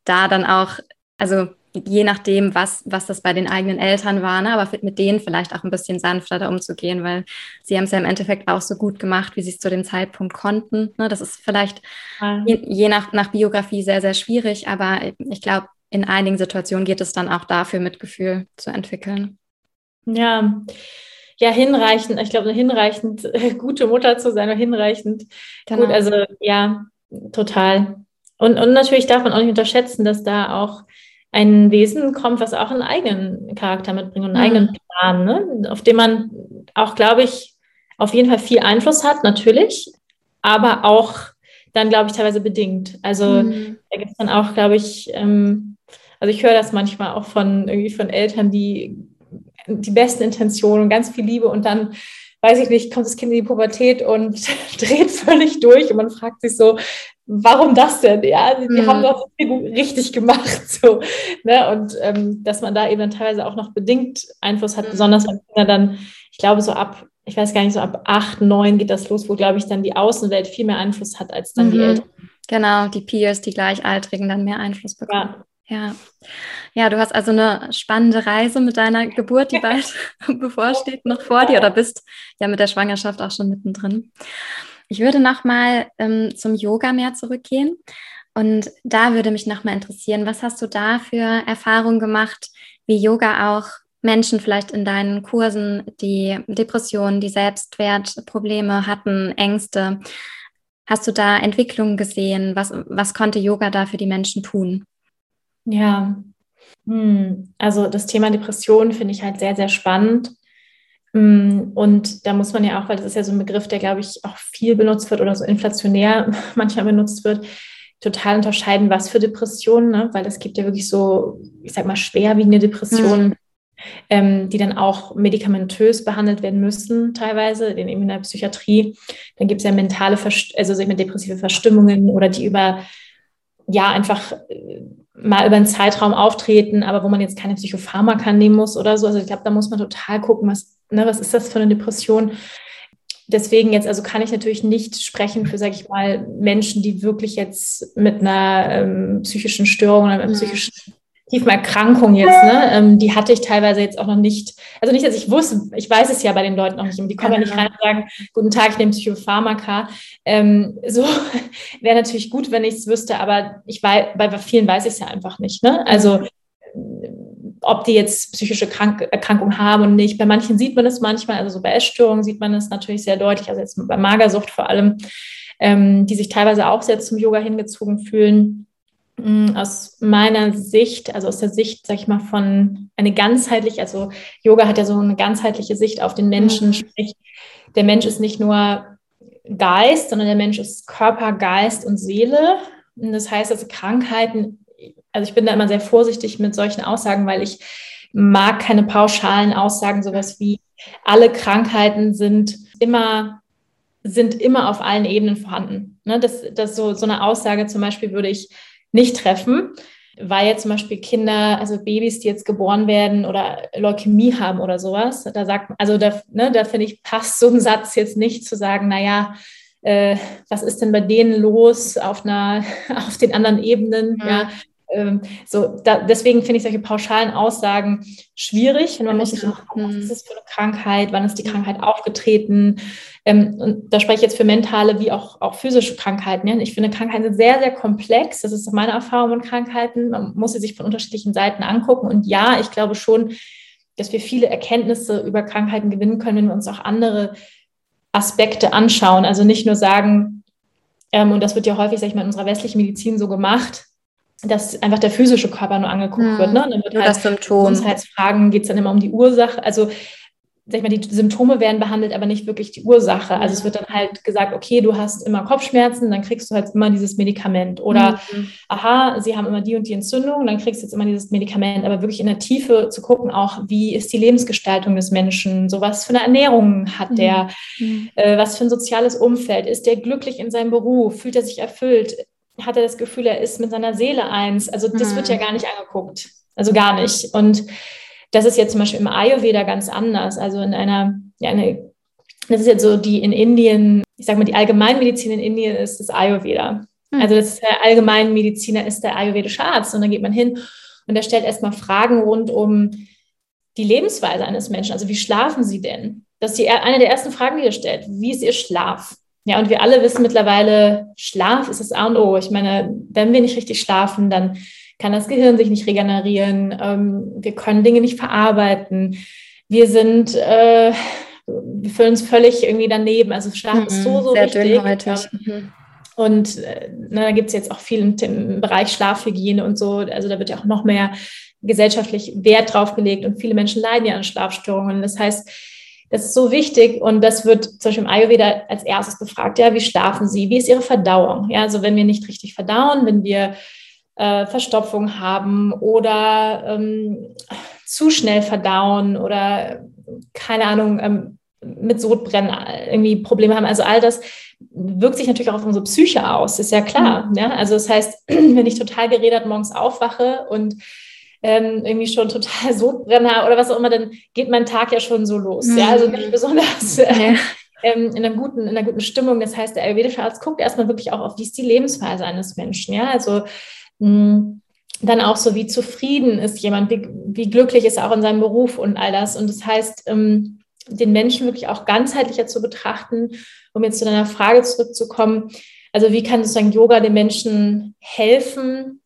da dann auch, also je nachdem, was, was das bei den eigenen Eltern war, ne? aber mit denen vielleicht auch ein bisschen sanfter da umzugehen, weil sie haben es ja im Endeffekt auch so gut gemacht, wie sie es zu dem Zeitpunkt konnten. Ne? Das ist vielleicht ja. je, je, nach, nach Biografie sehr, sehr schwierig, aber ich glaube, in einigen Situationen geht es dann auch dafür, Mitgefühl zu entwickeln. Ja, ja, hinreichend, ich glaube, hinreichend äh, (laughs) gute Mutter zu sein oder hinreichend genau. gut, also ja, total. Und, und natürlich darf man auch nicht unterschätzen, dass da auch ein Wesen kommt, was auch einen eigenen Charakter mitbringt und einen mhm. eigenen Plan, ne? auf den man auch, glaube ich, auf jeden Fall viel Einfluss hat, natürlich, aber auch dann, glaube ich, teilweise bedingt. Also mhm. da gibt es dann auch, glaube ich, ähm, also ich höre das manchmal auch von irgendwie von Eltern, die die besten Intentionen und ganz viel Liebe und dann weiß ich nicht, kommt das Kind in die Pubertät und (laughs) dreht völlig durch und man fragt sich so, warum das denn? Ja, die, die mhm. haben doch richtig gemacht. So, ne? Und ähm, dass man da eben dann teilweise auch noch bedingt Einfluss hat, mhm. besonders wenn Kinder dann, ich glaube, so ab, ich weiß gar nicht, so ab acht, neun geht das los, wo, glaube ich, dann die Außenwelt viel mehr Einfluss hat als dann mhm. die Eltern. Genau, die Peers, die Gleichaltrigen dann mehr Einfluss bekommen. Ja. Ja. ja, du hast also eine spannende Reise mit deiner Geburt, die bald (laughs) bevorsteht, noch vor dir oder bist ja mit der Schwangerschaft auch schon mittendrin. Ich würde nochmal ähm, zum Yoga mehr zurückgehen. Und da würde mich nochmal interessieren, was hast du da für Erfahrungen gemacht, wie Yoga auch Menschen vielleicht in deinen Kursen, die Depressionen, die Selbstwertprobleme hatten, Ängste, hast du da Entwicklungen gesehen? Was, was konnte Yoga da für die Menschen tun? Ja, hm. also das Thema Depression finde ich halt sehr, sehr spannend. Mm, und da muss man ja auch, weil das ist ja so ein Begriff, der, glaube ich, auch viel benutzt wird oder so inflationär (laughs) manchmal benutzt wird, total unterscheiden, was für Depressionen, ne? weil es gibt ja wirklich so, ich sag mal, schwerwiegende Depressionen, mhm. ähm, die dann auch medikamentös behandelt werden müssen, teilweise, in, in der Psychiatrie. Dann gibt es ja mentale, Verst also sag ich mal, depressive Verstimmungen oder die über, ja, einfach äh, mal über einen Zeitraum auftreten, aber wo man jetzt keine Psychopharmaka nehmen muss oder so. Also ich glaube, da muss man total gucken, was ne, was ist das für eine Depression? Deswegen jetzt, also kann ich natürlich nicht sprechen für, sage ich mal, Menschen, die wirklich jetzt mit einer ähm, psychischen Störung oder einer mhm. psychischen tiefen Erkrankung jetzt, ne, ähm, die hatte ich teilweise jetzt auch noch nicht. Also nicht, dass ich wusste, ich weiß es ja bei den Leuten noch nicht. Die kommen ja, nicht rein und sagen, guten Tag, ich nehme Psychopharmaka. Ähm, so (laughs) wäre natürlich gut, wenn ich es wüsste, aber ich weiß, bei vielen weiß ich es ja einfach nicht. Ne? Also ob die jetzt psychische Krank Erkrankungen haben und nicht. Bei manchen sieht man es manchmal, also so bei Essstörungen sieht man es natürlich sehr deutlich, also jetzt bei Magersucht vor allem, ähm, die sich teilweise auch sehr zum Yoga hingezogen fühlen. Mm, aus meiner Sicht, also aus der Sicht, sag ich mal, von eine ganzheitliche, also Yoga hat ja so eine ganzheitliche Sicht auf den Menschen, mhm. sprich, der Mensch ist nicht nur Geist, sondern der Mensch ist Körper, Geist und Seele. Und das heißt, also Krankheiten also ich bin da immer sehr vorsichtig mit solchen Aussagen, weil ich mag keine pauschalen Aussagen, sowas wie alle Krankheiten sind immer, sind immer auf allen Ebenen vorhanden. Ne, das, das so, so eine Aussage zum Beispiel würde ich nicht treffen, weil jetzt zum Beispiel Kinder, also Babys, die jetzt geboren werden oder Leukämie haben oder sowas, da sagt, also da, ne, da finde ich, passt so ein Satz jetzt nicht zu sagen, naja, äh, was ist denn bei denen los auf einer, (laughs) auf den anderen Ebenen? Mhm. Ja, ähm, so, da, deswegen finde ich solche pauschalen Aussagen schwierig. Und man muss sich immer gucken, was ist das für eine Krankheit, wann ist die Krankheit aufgetreten. Ähm, und da spreche ich jetzt für mentale wie auch, auch physische Krankheiten. Ja? Ich finde, Krankheiten sind sehr, sehr komplex. Das ist meine Erfahrung mit Krankheiten. Man muss sie sich von unterschiedlichen Seiten angucken. Und ja, ich glaube schon, dass wir viele Erkenntnisse über Krankheiten gewinnen können, wenn wir uns auch andere Aspekte anschauen. Also nicht nur sagen, ähm, und das wird ja häufig, sag ich mal, in unserer westlichen Medizin so gemacht, dass einfach der physische Körper nur angeguckt mhm. wird. Ne? Und dann wird halt das Symptom. Gesundheitsfragen geht es dann immer um die Ursache. Also sag ich mal, die Symptome werden behandelt, aber nicht wirklich die Ursache. Also es wird dann halt gesagt, okay, du hast immer Kopfschmerzen, dann kriegst du halt immer dieses Medikament. Oder mhm. aha, sie haben immer die und die Entzündung, dann kriegst du jetzt immer dieses Medikament. Aber wirklich in der Tiefe zu gucken, auch wie ist die Lebensgestaltung des Menschen, so was für eine Ernährung hat der, mhm. äh, was für ein soziales Umfeld, ist der glücklich in seinem Beruf, fühlt er sich erfüllt, hat er das Gefühl, er ist mit seiner Seele eins. Also das mhm. wird ja gar nicht angeguckt. Also gar nicht. Und das ist jetzt zum Beispiel im Ayurveda ganz anders. Also in einer, ja, eine, das ist jetzt so die in Indien, ich sage mal, die Allgemeinmedizin in Indien ist das Ayurveda. Mhm. Also das Allgemeinmediziner ist der ayurvedische Arzt. Und dann geht man hin und er stellt erstmal Fragen rund um die Lebensweise eines Menschen. Also wie schlafen sie denn? Das ist die, eine der ersten Fragen, die er stellt. Wie ist ihr Schlaf? Ja, und wir alle wissen mittlerweile, Schlaf ist das A und O. Ich meine, wenn wir nicht richtig schlafen, dann kann das Gehirn sich nicht regenerieren. Ähm, wir können Dinge nicht verarbeiten. Wir sind, äh, wir fühlen uns völlig irgendwie daneben. Also Schlaf mhm, ist so, so sehr wichtig. Dünnhäutig. Mhm. Und äh, na, da gibt es jetzt auch viel im, im, Bereich Schlafhygiene und so. Also da wird ja auch noch mehr gesellschaftlich Wert drauf gelegt und viele Menschen leiden ja an Schlafstörungen. Das heißt, das ist so wichtig und das wird zum Beispiel im Ayurveda als erstes befragt. Ja, wie schlafen Sie? Wie ist Ihre Verdauung? Ja, also wenn wir nicht richtig verdauen, wenn wir äh, Verstopfung haben oder ähm, zu schnell verdauen oder keine Ahnung, ähm, mit Sodbrennen irgendwie Probleme haben. Also all das wirkt sich natürlich auch auf unsere Psyche aus, ist ja klar. Mhm. Ja? Also das heißt, (clears throat) wenn ich total geredet morgens aufwache und ähm, irgendwie schon total (laughs) Sodbrenner oder was auch immer, dann geht mein Tag ja schon so los. Mhm. Ja, also nicht mhm. besonders (laughs) äh, ähm, in, einer guten, in einer guten Stimmung. Das heißt, der ayurvedische Arzt guckt erstmal wirklich auch auf, wie ist die Lebensphase eines Menschen. Ja, also mh, mm, dann auch so, wie zufrieden ist jemand, wie, wie glücklich ist er auch in seinem Beruf und all das. Und das heißt, ähm, den Menschen wirklich auch ganzheitlicher zu betrachten, um jetzt zu deiner Frage zurückzukommen. Also wie kann sozusagen Yoga den Menschen helfen,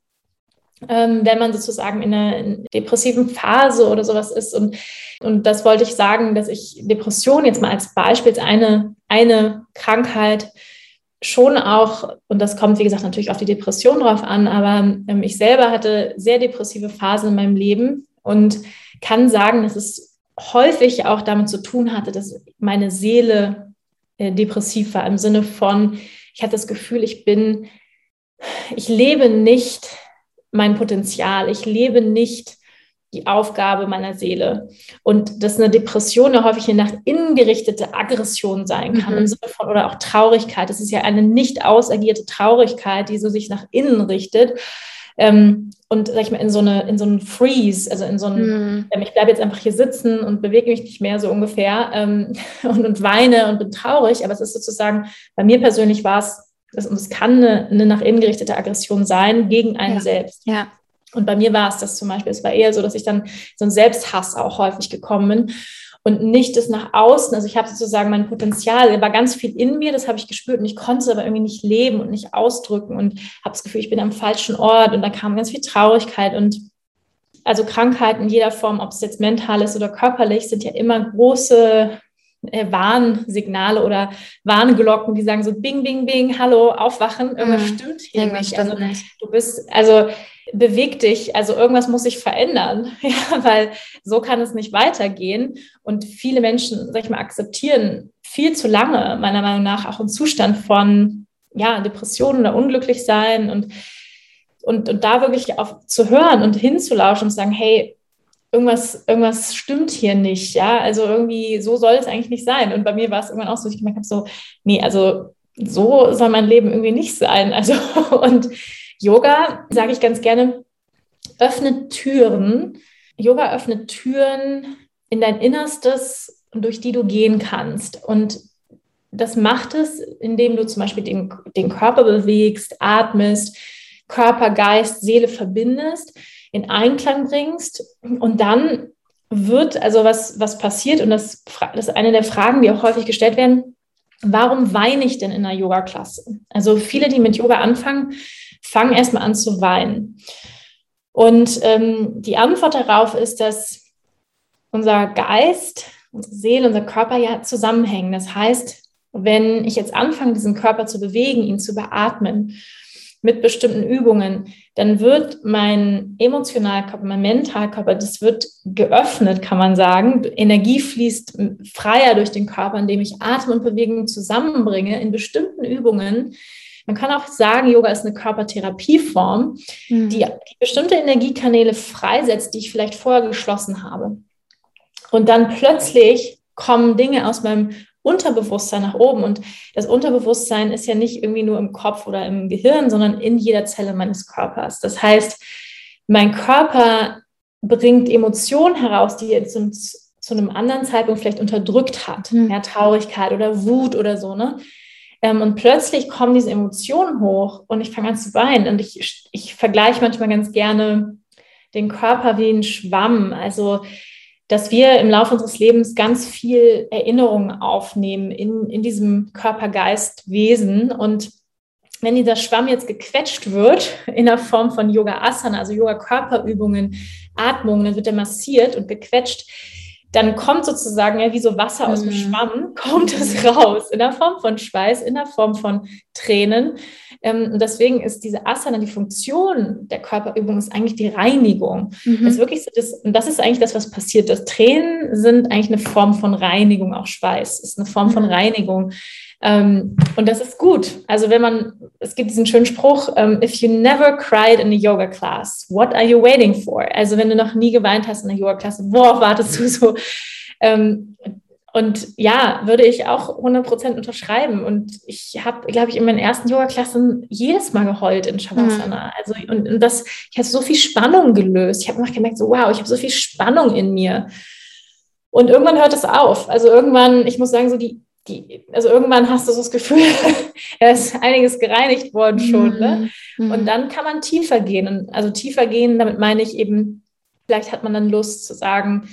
wenn man sozusagen in einer depressiven Phase oder sowas ist. Und, und das wollte ich sagen, dass ich Depression jetzt mal als Beispiel, eine, eine Krankheit schon auch, und das kommt, wie gesagt, natürlich auf die Depression drauf an, aber ähm, ich selber hatte sehr depressive Phasen in meinem Leben und kann sagen, dass es häufig auch damit zu tun hatte, dass meine Seele äh, depressiv war, im Sinne von, ich hatte das Gefühl, ich bin, ich lebe nicht mein Potenzial. Ich lebe nicht die Aufgabe meiner Seele. Und dass eine Depression ja häufig eine nach innen gerichtete Aggression sein kann, mhm. im Sinne von, oder auch Traurigkeit. Das ist ja eine nicht ausagierte Traurigkeit, die so sich nach innen richtet. Ähm, und sag ich mal, in so, eine, in so einen Freeze, also in so einen, mhm. ähm, ich bleibe jetzt einfach hier sitzen und bewege mich nicht mehr so ungefähr ähm, (laughs) und, und weine und bin traurig. Aber es ist sozusagen, bei mir persönlich war es das, und es kann eine, eine, nach innen gerichtete Aggression sein gegen einen ja. selbst. Ja. Und bei mir war es das zum Beispiel. Es war eher so, dass ich dann so ein Selbsthass auch häufig gekommen bin und nicht das nach außen. Also ich habe sozusagen mein Potenzial, war ganz viel in mir, das habe ich gespürt und ich konnte es aber irgendwie nicht leben und nicht ausdrücken und habe das Gefühl, ich bin am falschen Ort und da kam ganz viel Traurigkeit und also Krankheiten in jeder Form, ob es jetzt mental ist oder körperlich, sind ja immer große äh, Warnsignale oder Warnglocken, die sagen so Bing, Bing, Bing, hallo, aufwachen, irgendwas mhm. stimmt hier irgendwas nicht. Also du bist, also beweg dich, also irgendwas muss sich verändern, (laughs) ja, weil so kann es nicht weitergehen. Und viele Menschen, sag ich mal, akzeptieren viel zu lange, meiner Meinung nach, auch einen Zustand von ja, Depressionen oder unglücklich sein und, und, und da wirklich auf zu hören und hinzulauschen und zu sagen, hey, irgendwas, irgendwas stimmt hier nicht, ja, also irgendwie, so soll es eigentlich nicht sein. Und bei mir war es irgendwann auch so, ich gemerkt habe, so, nee, also so soll mein Leben irgendwie nicht sein. Also, (laughs) und Yoga, sage ich ganz gerne, öffnet Türen. Yoga öffnet Türen in dein Innerstes, durch die du gehen kannst. Und das macht es, indem du zum Beispiel den, den Körper bewegst, atmest, Körper, Geist, Seele verbindest in Einklang bringst und dann wird, also was, was passiert, und das, das ist eine der Fragen, die auch häufig gestellt werden, warum weine ich denn in einer Yoga-Klasse? Also viele, die mit Yoga anfangen, fangen erstmal an zu weinen. Und ähm, die Antwort darauf ist, dass unser Geist, unsere Seele, unser Körper ja zusammenhängen. Das heißt, wenn ich jetzt anfange, diesen Körper zu bewegen, ihn zu beatmen, mit bestimmten Übungen, dann wird mein Emotionalkörper, mein Mentalkörper, das wird geöffnet, kann man sagen. Energie fließt freier durch den Körper, indem ich Atem und Bewegung zusammenbringe in bestimmten Übungen. Man kann auch sagen, Yoga ist eine Körpertherapieform, mhm. die, die bestimmte Energiekanäle freisetzt, die ich vielleicht vorher geschlossen habe. Und dann plötzlich kommen Dinge aus meinem Unterbewusstsein nach oben. Und das Unterbewusstsein ist ja nicht irgendwie nur im Kopf oder im Gehirn, sondern in jeder Zelle meines Körpers. Das heißt, mein Körper bringt Emotionen heraus, die er zu, zu einem anderen Zeitpunkt vielleicht unterdrückt hat. Mhm. Ja, Traurigkeit oder Wut oder so. Ne? Ähm, und plötzlich kommen diese Emotionen hoch und ich fange an zu weinen. Und ich, ich vergleiche manchmal ganz gerne den Körper wie ein Schwamm. Also dass wir im Laufe unseres Lebens ganz viel Erinnerungen aufnehmen in, in diesem Körper-Geist-Wesen. Und wenn dieser Schwamm jetzt gequetscht wird (laughs) in der Form von Yoga Asana, also Yoga-Körperübungen, Atmungen, dann wird er massiert und gequetscht, dann kommt sozusagen ja wie so Wasser aus dem mhm. Schwamm, kommt es raus in der Form von Schweiß, in der Form von Tränen. Ähm, und deswegen ist diese Asana, die Funktion der Körperübung ist eigentlich die Reinigung. Mhm. Das ist wirklich so, das, und das ist eigentlich das, was passiert. Das Tränen sind eigentlich eine Form von Reinigung, auch Schweiß ist eine Form von mhm. Reinigung. Ähm, und das ist gut. Also wenn man, es gibt diesen schönen Spruch, ähm, if you never cried in a yoga class, what are you waiting for? Also wenn du noch nie geweint hast in einer Yoga-Klasse, worauf wartest du so? Ähm, Und ja, würde ich auch 100% unterschreiben. Und ich habe, glaube ich, in meinen ersten Yoga-Klassen jedes Mal geheult in Shavasana. Mhm. Also, und, und, das, ich habe so viel Spannung gelöst. Ich habe noch gemerkt, so, wow, ich habe so viel Spannung in mir. Und irgendwann hört es auf. Also irgendwann, ich muss sagen, so die, die also irgendwann hast du so das Gefühl, (laughs) da ist einiges gereinigt worden schon. Ne? Mhm. Und dann kann man tiefer gehen. also tiefer gehen, damit meine ich eben, vielleicht hat man dann Lust zu sagen,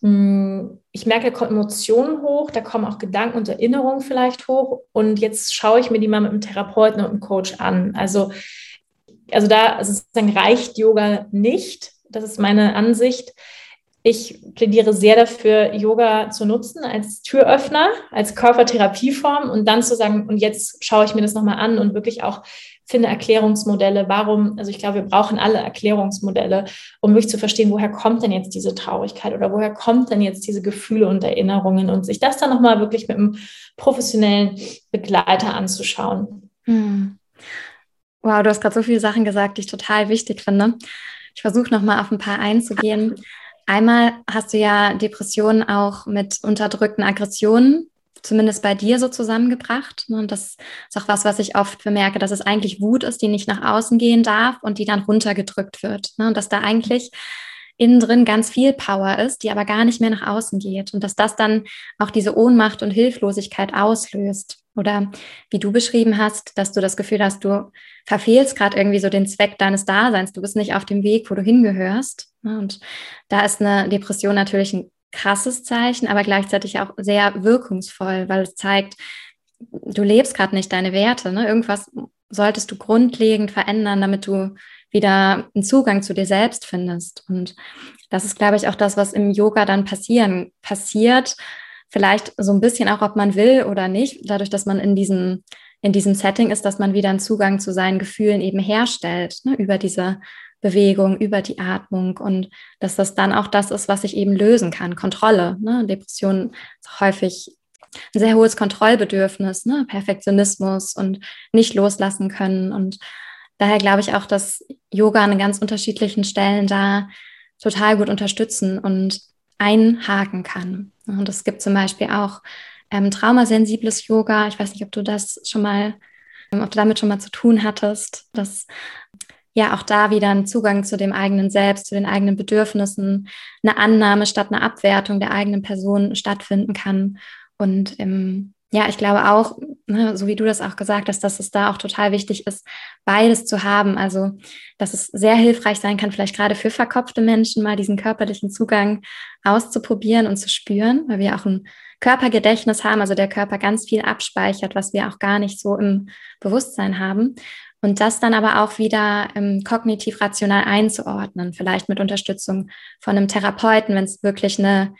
hm, ich merke, da kommen Emotionen hoch, da kommen auch Gedanken und Erinnerungen vielleicht hoch. Und jetzt schaue ich mir die mal mit einem Therapeuten und einem Coach an. Also, also da sozusagen reicht Yoga nicht. Das ist meine Ansicht. Ich plädiere sehr dafür, Yoga zu nutzen als Türöffner, als Körpertherapieform und dann zu sagen, und jetzt schaue ich mir das nochmal an und wirklich auch finde Erklärungsmodelle. Warum, also ich glaube, wir brauchen alle Erklärungsmodelle, um wirklich zu verstehen, woher kommt denn jetzt diese Traurigkeit oder woher kommt denn jetzt diese Gefühle und Erinnerungen und sich das dann nochmal wirklich mit einem professionellen Begleiter anzuschauen. Hm. Wow, du hast gerade so viele Sachen gesagt, die ich total wichtig finde. Ich versuche nochmal auf ein paar einzugehen. Einmal hast du ja Depressionen auch mit unterdrückten Aggressionen zumindest bei dir so zusammengebracht. Und das ist auch was, was ich oft bemerke, dass es eigentlich Wut ist, die nicht nach außen gehen darf und die dann runtergedrückt wird. Und dass da eigentlich innen drin ganz viel Power ist, die aber gar nicht mehr nach außen geht. Und dass das dann auch diese Ohnmacht und Hilflosigkeit auslöst. Oder wie du beschrieben hast, dass du das Gefühl hast, du verfehlst gerade irgendwie so den Zweck deines Daseins. Du bist nicht auf dem Weg, wo du hingehörst. Und da ist eine Depression natürlich ein krasses Zeichen, aber gleichzeitig auch sehr wirkungsvoll, weil es zeigt, du lebst gerade nicht deine Werte. Ne? Irgendwas solltest du grundlegend verändern, damit du wieder einen Zugang zu dir selbst findest. Und das ist, glaube ich, auch das, was im Yoga dann passieren passiert. Vielleicht so ein bisschen auch, ob man will oder nicht, dadurch, dass man in diesem, in diesem Setting ist, dass man wieder einen Zugang zu seinen Gefühlen eben herstellt, ne? über diese Bewegung, über die Atmung und dass das dann auch das ist, was ich eben lösen kann. Kontrolle. Ne? Depression ist häufig ein sehr hohes Kontrollbedürfnis, ne? Perfektionismus und nicht loslassen können. Und daher glaube ich auch, dass Yoga an ganz unterschiedlichen Stellen da total gut unterstützen und einhaken kann. Und es gibt zum Beispiel auch ähm, traumasensibles Yoga. Ich weiß nicht, ob du das schon mal, ob du damit schon mal zu tun hattest. Das ja auch da wieder ein Zugang zu dem eigenen Selbst, zu den eigenen Bedürfnissen, eine Annahme statt einer Abwertung der eigenen Person stattfinden kann. Und ähm, ja, ich glaube auch, ne, so wie du das auch gesagt hast, dass es da auch total wichtig ist, beides zu haben. Also, dass es sehr hilfreich sein kann, vielleicht gerade für verkopfte Menschen mal diesen körperlichen Zugang auszuprobieren und zu spüren, weil wir auch ein Körpergedächtnis haben, also der Körper ganz viel abspeichert, was wir auch gar nicht so im Bewusstsein haben. Und das dann aber auch wieder ähm, kognitiv rational einzuordnen, vielleicht mit Unterstützung von einem Therapeuten, wenn es wirklich eine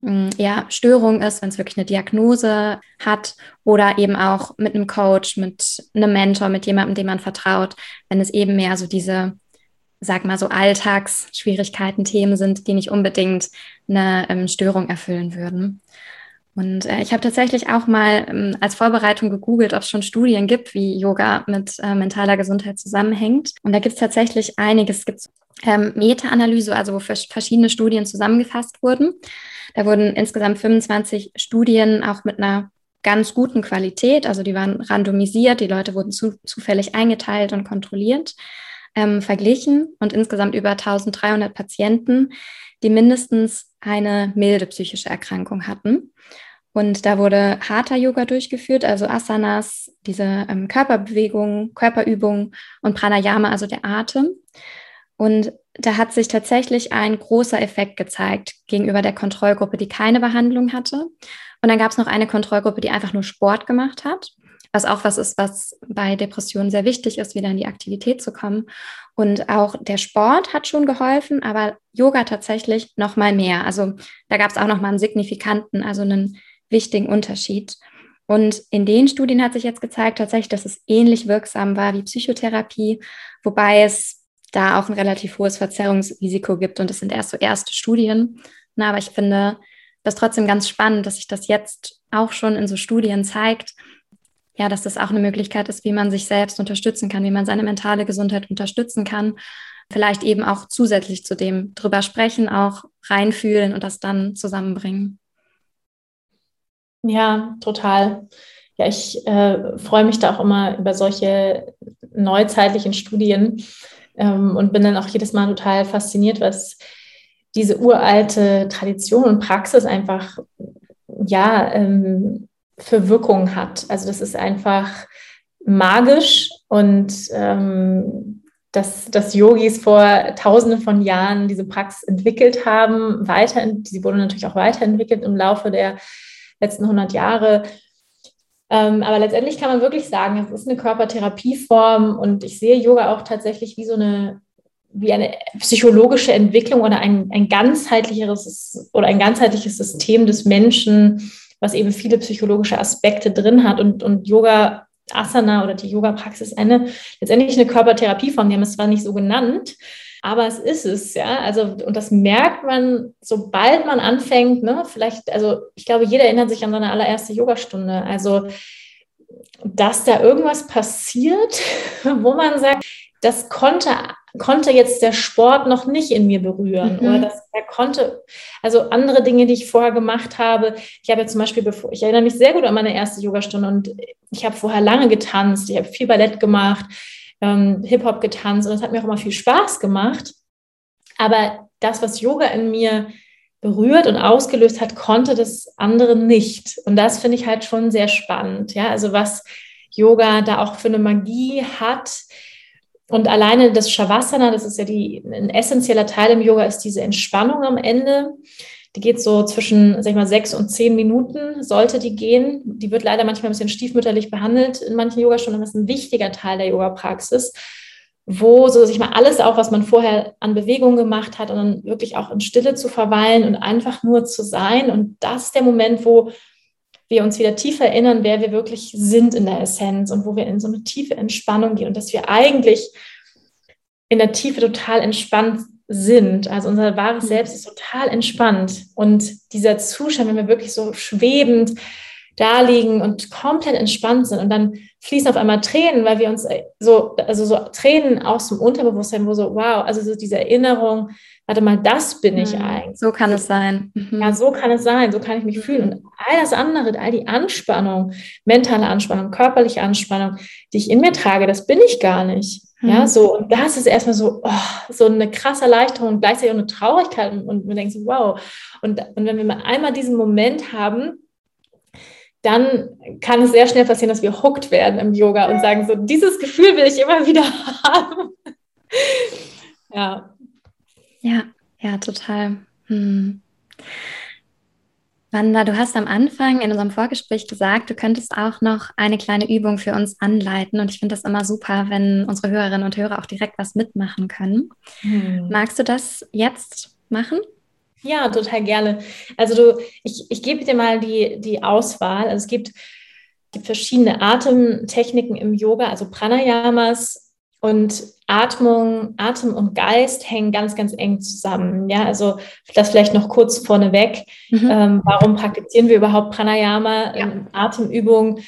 mm, ja, Störung ist, wenn es wirklich eine Diagnose hat oder eben auch mit einem Coach, mit einem Mentor, mit jemandem, dem man vertraut, wenn es eben mehr so diese, sag mal so Alltagsschwierigkeiten, Themen sind, die nicht unbedingt eine ähm, Störung erfüllen würden. Und äh, ich habe tatsächlich auch mal ähm, als Vorbereitung gegoogelt, ob es schon Studien gibt, wie Yoga mit äh, mentaler Gesundheit zusammenhängt. Und da gibt es tatsächlich einiges. Es gibt ähm, Meta-Analyse, also wo verschiedene Studien zusammengefasst wurden. Da wurden insgesamt 25 Studien auch mit einer ganz guten Qualität, also die waren randomisiert, die Leute wurden zu, zufällig eingeteilt und kontrolliert, ähm, verglichen und insgesamt über 1300 Patienten, die mindestens eine milde psychische Erkrankung hatten. Und da wurde Hatha Yoga durchgeführt, also Asanas, diese ähm, Körperbewegungen, Körperübungen und Pranayama, also der Atem. Und da hat sich tatsächlich ein großer Effekt gezeigt gegenüber der Kontrollgruppe, die keine Behandlung hatte. Und dann gab es noch eine Kontrollgruppe, die einfach nur Sport gemacht hat, was auch was ist, was bei Depressionen sehr wichtig ist, wieder in die Aktivität zu kommen. Und auch der Sport hat schon geholfen, aber Yoga tatsächlich noch mal mehr. Also da gab es auch noch mal einen signifikanten, also einen wichtigen Unterschied. Und in den Studien hat sich jetzt gezeigt tatsächlich, dass es ähnlich wirksam war wie Psychotherapie, wobei es da auch ein relativ hohes Verzerrungsrisiko gibt. Und das sind erst so erste Studien. Na, aber ich finde das trotzdem ganz spannend, dass sich das jetzt auch schon in so Studien zeigt, ja, dass das auch eine Möglichkeit ist, wie man sich selbst unterstützen kann, wie man seine mentale Gesundheit unterstützen kann. Vielleicht eben auch zusätzlich zu dem drüber sprechen, auch reinfühlen und das dann zusammenbringen. Ja, total. Ja, ich äh, freue mich da auch immer über solche neuzeitlichen Studien ähm, und bin dann auch jedes Mal total fasziniert, was diese uralte Tradition und Praxis einfach ja ähm, für Wirkung hat. Also das ist einfach magisch und ähm, dass, dass Yogis vor tausenden von Jahren diese Praxis entwickelt haben, weiter, sie wurde natürlich auch weiterentwickelt im Laufe der letzten 100 Jahre. Ähm, aber letztendlich kann man wirklich sagen, es ist eine Körpertherapieform und ich sehe Yoga auch tatsächlich wie so eine wie eine psychologische Entwicklung oder ein, ein ganzheitlicheres oder ein ganzheitliches System des Menschen, was eben viele psychologische Aspekte drin hat und, und Yoga Asana oder die Yoga-Praxis eine letztendlich eine Körpertherapieform. Die haben es zwar nicht so genannt, aber es ist es, ja. Also, und das merkt man, sobald man anfängt, ne, vielleicht, also ich glaube, jeder erinnert sich an seine allererste Yogastunde. Also, dass da irgendwas passiert, (laughs) wo man sagt, das konnte, konnte jetzt der Sport noch nicht in mir berühren. Mhm. Oder das er konnte, also andere Dinge, die ich vorher gemacht habe. Ich habe ja zum Beispiel, bevor, ich erinnere mich sehr gut an meine erste Yogastunde und ich habe vorher lange getanzt, ich habe viel Ballett gemacht, ähm, Hip-Hop getanzt und es hat mir auch immer viel Spaß gemacht. Aber das, was Yoga in mir berührt und ausgelöst hat, konnte das andere nicht. Und das finde ich halt schon sehr spannend. Ja, also was Yoga da auch für eine Magie hat, und alleine das Shavasana, das ist ja die, ein essentieller Teil im Yoga, ist diese Entspannung am Ende. Die geht so zwischen, sag ich mal, sechs und zehn Minuten, sollte die gehen. Die wird leider manchmal ein bisschen stiefmütterlich behandelt in manchen Yogastunden. Das ist ein wichtiger Teil der Yoga-Praxis, wo so, sag ich mal, alles auch, was man vorher an Bewegung gemacht hat und dann wirklich auch in Stille zu verweilen und einfach nur zu sein. Und das ist der Moment, wo wir uns wieder tiefer erinnern, wer wir wirklich sind in der Essenz und wo wir in so eine tiefe Entspannung gehen und dass wir eigentlich in der Tiefe total entspannt sind. Also unser wahres Selbst ist total entspannt. Und dieser Zustand, wenn wir wirklich so schwebend da liegen und komplett entspannt sind und dann fließen auf einmal Tränen, weil wir uns so, also so Tränen aus dem Unterbewusstsein, wo so, wow, also so diese Erinnerung, warte mal, das bin ich mhm. eigentlich. So kann es sein. Mhm. Ja, so kann es sein, so kann ich mich fühlen. Und all das andere, all die Anspannung, mentale Anspannung, körperliche Anspannung, die ich in mir trage, das bin ich gar nicht. Mhm. Ja, so, und das ist erstmal so, oh, so eine krasse Erleichterung und gleichzeitig auch eine Traurigkeit und, und man denkt so, wow. Und, und wenn wir mal einmal diesen Moment haben, dann kann es sehr schnell passieren, dass wir hooked werden im Yoga und sagen so, dieses Gefühl will ich immer wieder (laughs) haben. ja. Ja, ja, total. Hm. Wanda, du hast am Anfang in unserem Vorgespräch gesagt, du könntest auch noch eine kleine Übung für uns anleiten. Und ich finde das immer super, wenn unsere Hörerinnen und Hörer auch direkt was mitmachen können. Hm. Magst du das jetzt machen? Ja, total gerne. Also du, ich, ich gebe dir mal die, die Auswahl. Also es gibt, gibt verschiedene Atemtechniken im Yoga, also Pranayamas, und Atmung, Atem und Geist hängen ganz, ganz eng zusammen. Ja, also das vielleicht noch kurz vorneweg. Mhm. Ähm, warum praktizieren wir überhaupt Pranayama, ja. ähm, Atemübung?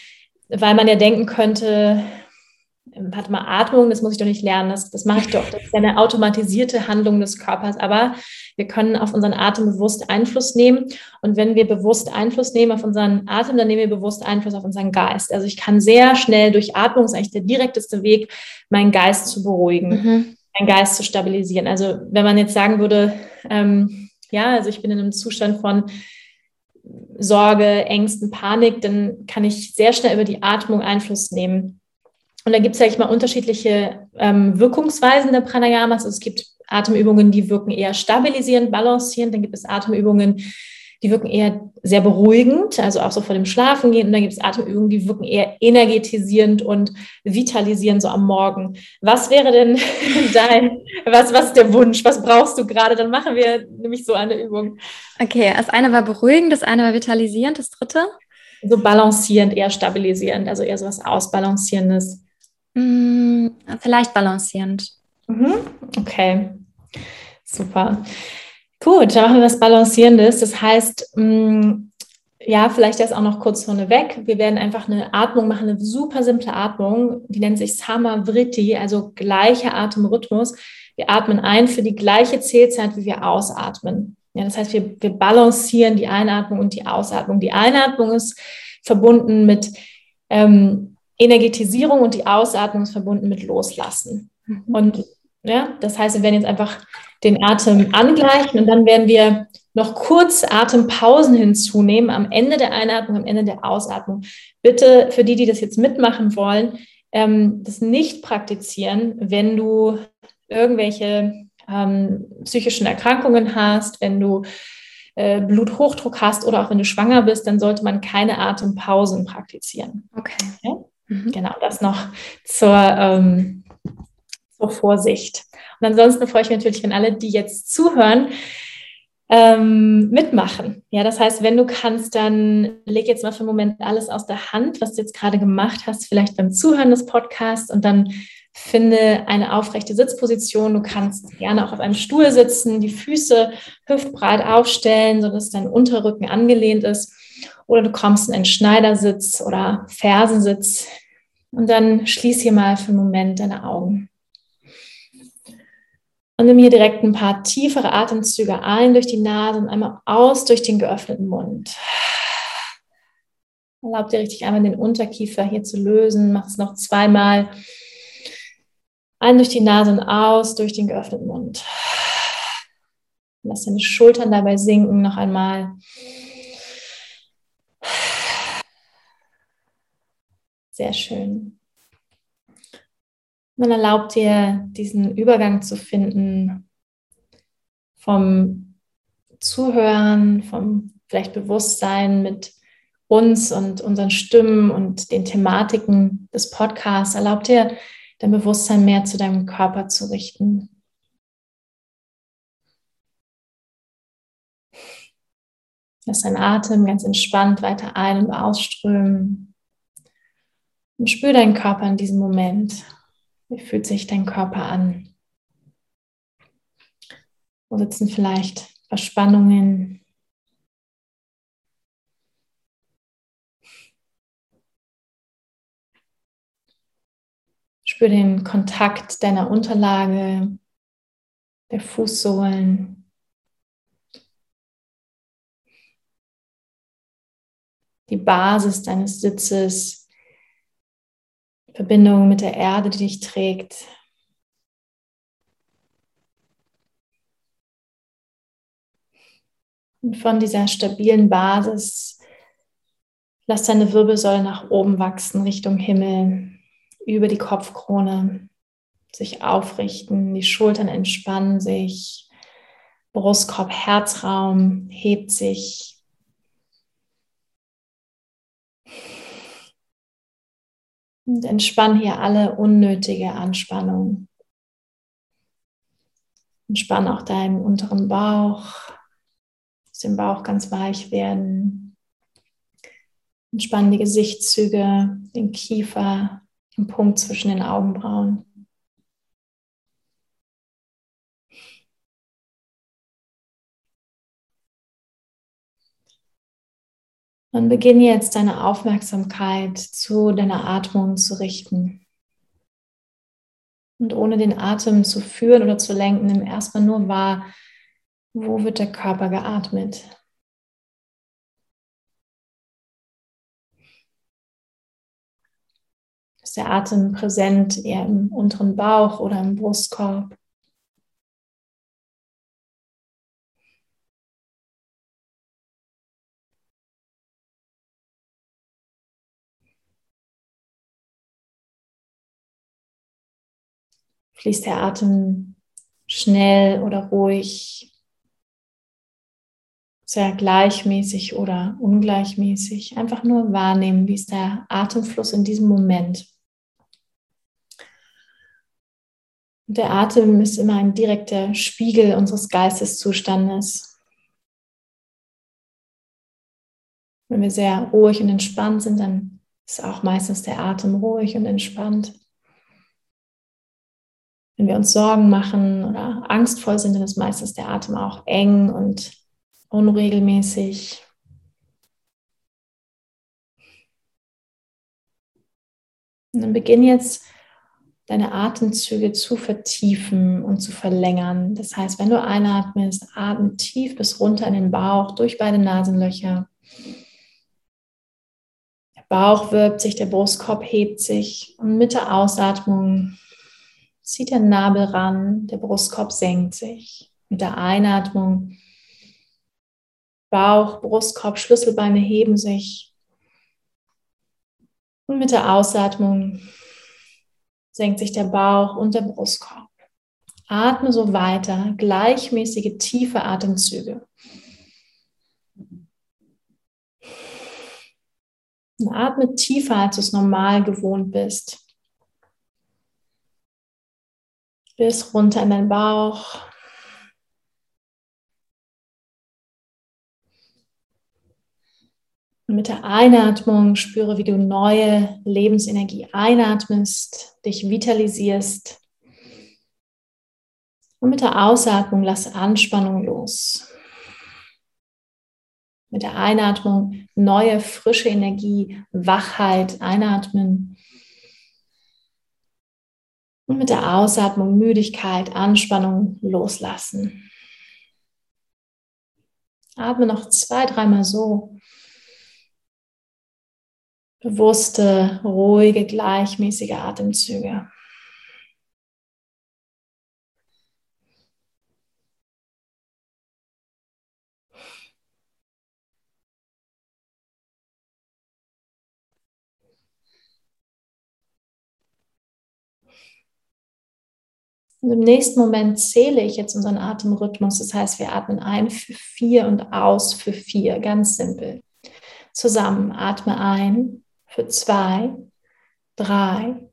Weil man ja denken könnte, warte mal, Atmung, das muss ich doch nicht lernen, das, das mache ich doch. Das ist ja eine automatisierte Handlung des Körpers. Aber wir können auf unseren Atem bewusst Einfluss nehmen. Und wenn wir bewusst Einfluss nehmen auf unseren Atem, dann nehmen wir bewusst Einfluss auf unseren Geist. Also ich kann sehr schnell durch Atmung, das ist eigentlich der direkteste Weg, meinen Geist zu beruhigen, mhm. meinen Geist zu stabilisieren. Also wenn man jetzt sagen würde, ähm, ja, also ich bin in einem Zustand von Sorge, Ängsten, Panik, dann kann ich sehr schnell über die Atmung Einfluss nehmen. Und da gibt es, sage ich mal, unterschiedliche ähm, Wirkungsweisen der Pranayamas. Also es gibt Atemübungen, die wirken eher stabilisierend, balancierend. Dann gibt es Atemübungen, die wirken eher sehr beruhigend, also auch so vor dem Schlafen gehen. Und dann gibt es Atemübungen, die wirken eher energetisierend und vitalisierend so am Morgen. Was wäre denn (laughs) dein, was, was ist der Wunsch? Was brauchst du gerade? Dann machen wir nämlich so eine Übung. Okay, das eine war beruhigend, das eine war vitalisierend, das dritte? So balancierend, eher stabilisierend, also eher so was Ausbalancierendes. Mm, vielleicht balancierend. Mhm. Okay, super. Gut, dann machen wir was Balancierendes. Das heißt, mh, mm, ja, vielleicht das auch noch kurz vorneweg. Wir werden einfach eine Atmung machen, eine super simple Atmung. Die nennt sich Samavriti, also gleicher Atemrhythmus. Wir atmen ein für die gleiche Zählzeit, wie wir ausatmen. Ja, das heißt, wir, wir balancieren die Einatmung und die Ausatmung. Die Einatmung ist verbunden mit ähm, Energetisierung und die Ausatmung ist verbunden mit Loslassen. Mhm. Und ja, das heißt, wir werden jetzt einfach den Atem angleichen und dann werden wir noch kurz Atempausen hinzunehmen am Ende der Einatmung, am Ende der Ausatmung. Bitte für die, die das jetzt mitmachen wollen, ähm, das nicht praktizieren, wenn du irgendwelche ähm, psychischen Erkrankungen hast, wenn du äh, Bluthochdruck hast oder auch wenn du schwanger bist, dann sollte man keine Atempausen praktizieren. Okay. Ja? Mhm. Genau, das noch zur, ähm, zur Vorsicht. Und ansonsten freue ich mich natürlich, wenn alle, die jetzt zuhören, ähm, mitmachen. Ja, das heißt, wenn du kannst, dann leg jetzt mal für einen Moment alles aus der Hand, was du jetzt gerade gemacht hast, vielleicht beim Zuhören des Podcasts und dann finde eine aufrechte Sitzposition. Du kannst gerne auch auf einem Stuhl sitzen, die Füße hüftbreit aufstellen, sodass dein Unterrücken angelehnt ist. Oder du kommst in einen Schneidersitz oder Fersensitz. Und dann schließ hier mal für einen Moment deine Augen. Und nimm hier direkt ein paar tiefere Atemzüge ein durch die Nase und einmal aus durch den geöffneten Mund. Erlaub dir richtig einmal den Unterkiefer hier zu lösen. Mach es noch zweimal. Ein durch die Nase und aus durch den geöffneten Mund. Lass deine Schultern dabei sinken. Noch einmal. Sehr schön. Dann erlaubt dir diesen Übergang zu finden vom Zuhören, vom vielleicht Bewusstsein mit uns und unseren Stimmen und den Thematiken des Podcasts. Erlaubt dir dein Bewusstsein mehr zu deinem Körper zu richten. Lass deinen Atem ganz entspannt weiter ein- und ausströmen. Und spür deinen Körper in diesem Moment. Wie fühlt sich dein Körper an? Wo sitzen vielleicht Verspannungen? Spür den Kontakt deiner Unterlage, der Fußsohlen. Die Basis deines Sitzes Verbindung mit der Erde, die dich trägt. Und von dieser stabilen Basis lass deine Wirbelsäule nach oben wachsen, Richtung Himmel, über die Kopfkrone, sich aufrichten, die Schultern entspannen sich, Brustkorb, Herzraum hebt sich, Und entspann hier alle unnötige Anspannung. Entspann auch deinen unteren Bauch. Lass den Bauch ganz weich werden. Entspann die Gesichtszüge, den Kiefer, den Punkt zwischen den Augenbrauen. Und beginne jetzt deine Aufmerksamkeit zu deiner Atmung zu richten. Und ohne den Atem zu führen oder zu lenken, nimm erstmal nur wahr, wo wird der Körper geatmet. Ist der Atem präsent eher im unteren Bauch oder im Brustkorb? Fließt der Atem schnell oder ruhig, sehr gleichmäßig oder ungleichmäßig. Einfach nur wahrnehmen, wie ist der Atemfluss in diesem Moment. Der Atem ist immer ein direkter Spiegel unseres Geisteszustandes. Wenn wir sehr ruhig und entspannt sind, dann ist auch meistens der Atem ruhig und entspannt. Wenn wir uns Sorgen machen oder angstvoll sind, dann ist meistens der Atem auch eng und unregelmäßig. Und dann beginn jetzt deine Atemzüge zu vertiefen und zu verlängern. Das heißt, wenn du einatmest, atme tief bis runter in den Bauch durch beide Nasenlöcher. Der Bauch wirbt sich, der Brustkorb hebt sich und mit der Ausatmung zieht der Nabel ran, der Brustkorb senkt sich. Mit der Einatmung Bauch, Brustkorb, Schlüsselbeine heben sich. Und mit der Ausatmung senkt sich der Bauch und der Brustkorb. Atme so weiter, gleichmäßige, tiefe Atemzüge. Und atme tiefer, als du es normal gewohnt bist. Bis runter in den Bauch. Und mit der Einatmung spüre, wie du neue Lebensenergie einatmest, dich vitalisierst. Und mit der Ausatmung lasse Anspannung los. Mit der Einatmung neue, frische Energie, Wachheit einatmen. Und mit der Ausatmung Müdigkeit, Anspannung loslassen. Atme noch zwei, dreimal so bewusste, ruhige, gleichmäßige Atemzüge. Und im nächsten Moment zähle ich jetzt unseren Atemrhythmus. Das heißt, wir atmen ein für vier und aus für vier. Ganz simpel. Zusammen atme ein für zwei, drei,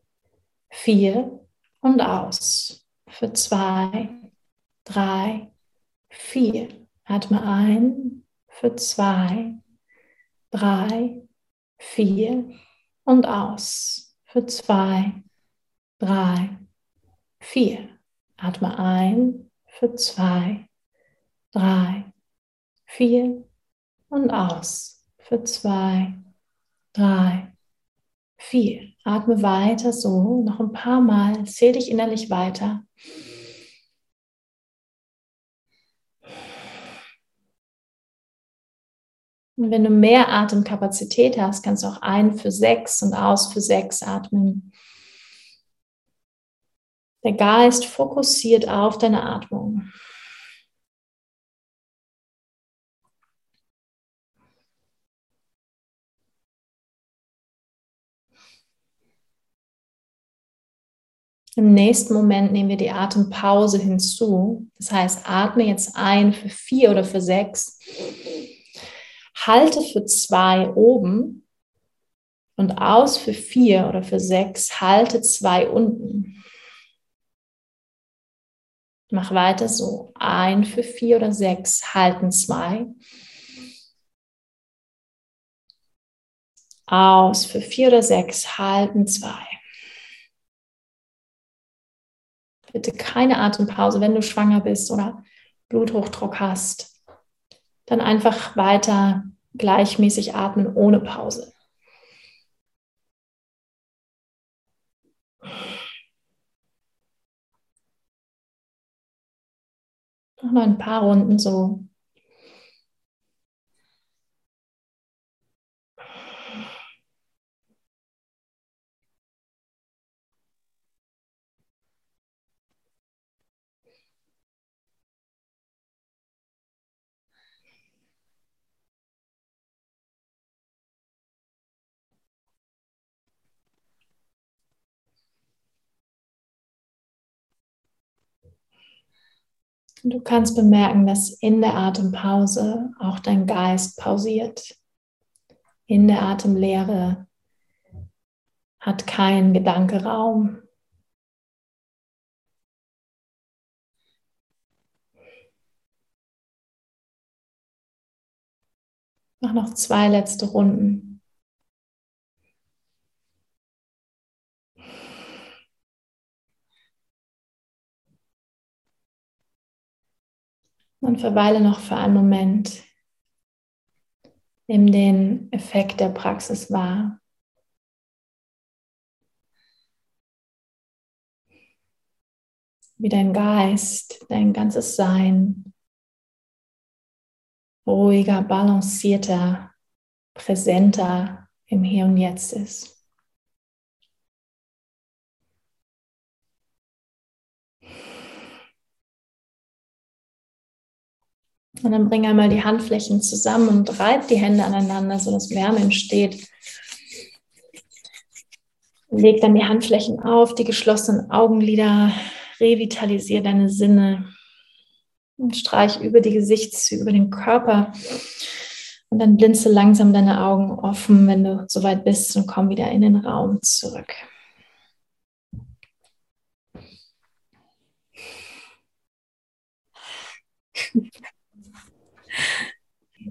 vier und aus. Für zwei, drei, vier. Atme ein für zwei, drei, vier und aus. Für zwei, drei, vier. Atme ein für zwei, drei, vier und aus. Für zwei, drei, vier. Atme weiter so, noch ein paar Mal. Zähl dich innerlich weiter. Und wenn du mehr Atemkapazität hast, kannst du auch ein für sechs und aus für sechs atmen. Der Geist fokussiert auf deine Atmung. Im nächsten Moment nehmen wir die Atempause hinzu. Das heißt, atme jetzt ein für vier oder für sechs. Halte für zwei oben und aus für vier oder für sechs. Halte zwei unten. Mach weiter so. Ein für vier oder sechs. Halten zwei. Aus für vier oder sechs. Halten zwei. Bitte keine Atempause, wenn du schwanger bist oder Bluthochdruck hast. Dann einfach weiter gleichmäßig atmen ohne Pause. Noch ein paar Runden so. Du kannst bemerken, dass in der Atempause auch dein Geist pausiert. In der Atemlehre hat kein Gedanke Raum. Mach noch zwei letzte Runden. Und verweile noch für einen Moment. Nimm den Effekt der Praxis wahr. wie dein Geist, dein ganzes Sein ruhiger, balancierter, präsenter im Hier und Jetzt ist. Und dann bring einmal die Handflächen zusammen und reib die Hände aneinander, sodass Wärme entsteht. Leg dann die Handflächen auf, die geschlossenen Augenlider, revitalisiere deine Sinne und streich über die Gesichtszüge, über den Körper. Und dann blinze langsam deine Augen offen, wenn du soweit bist und komm wieder in den Raum zurück.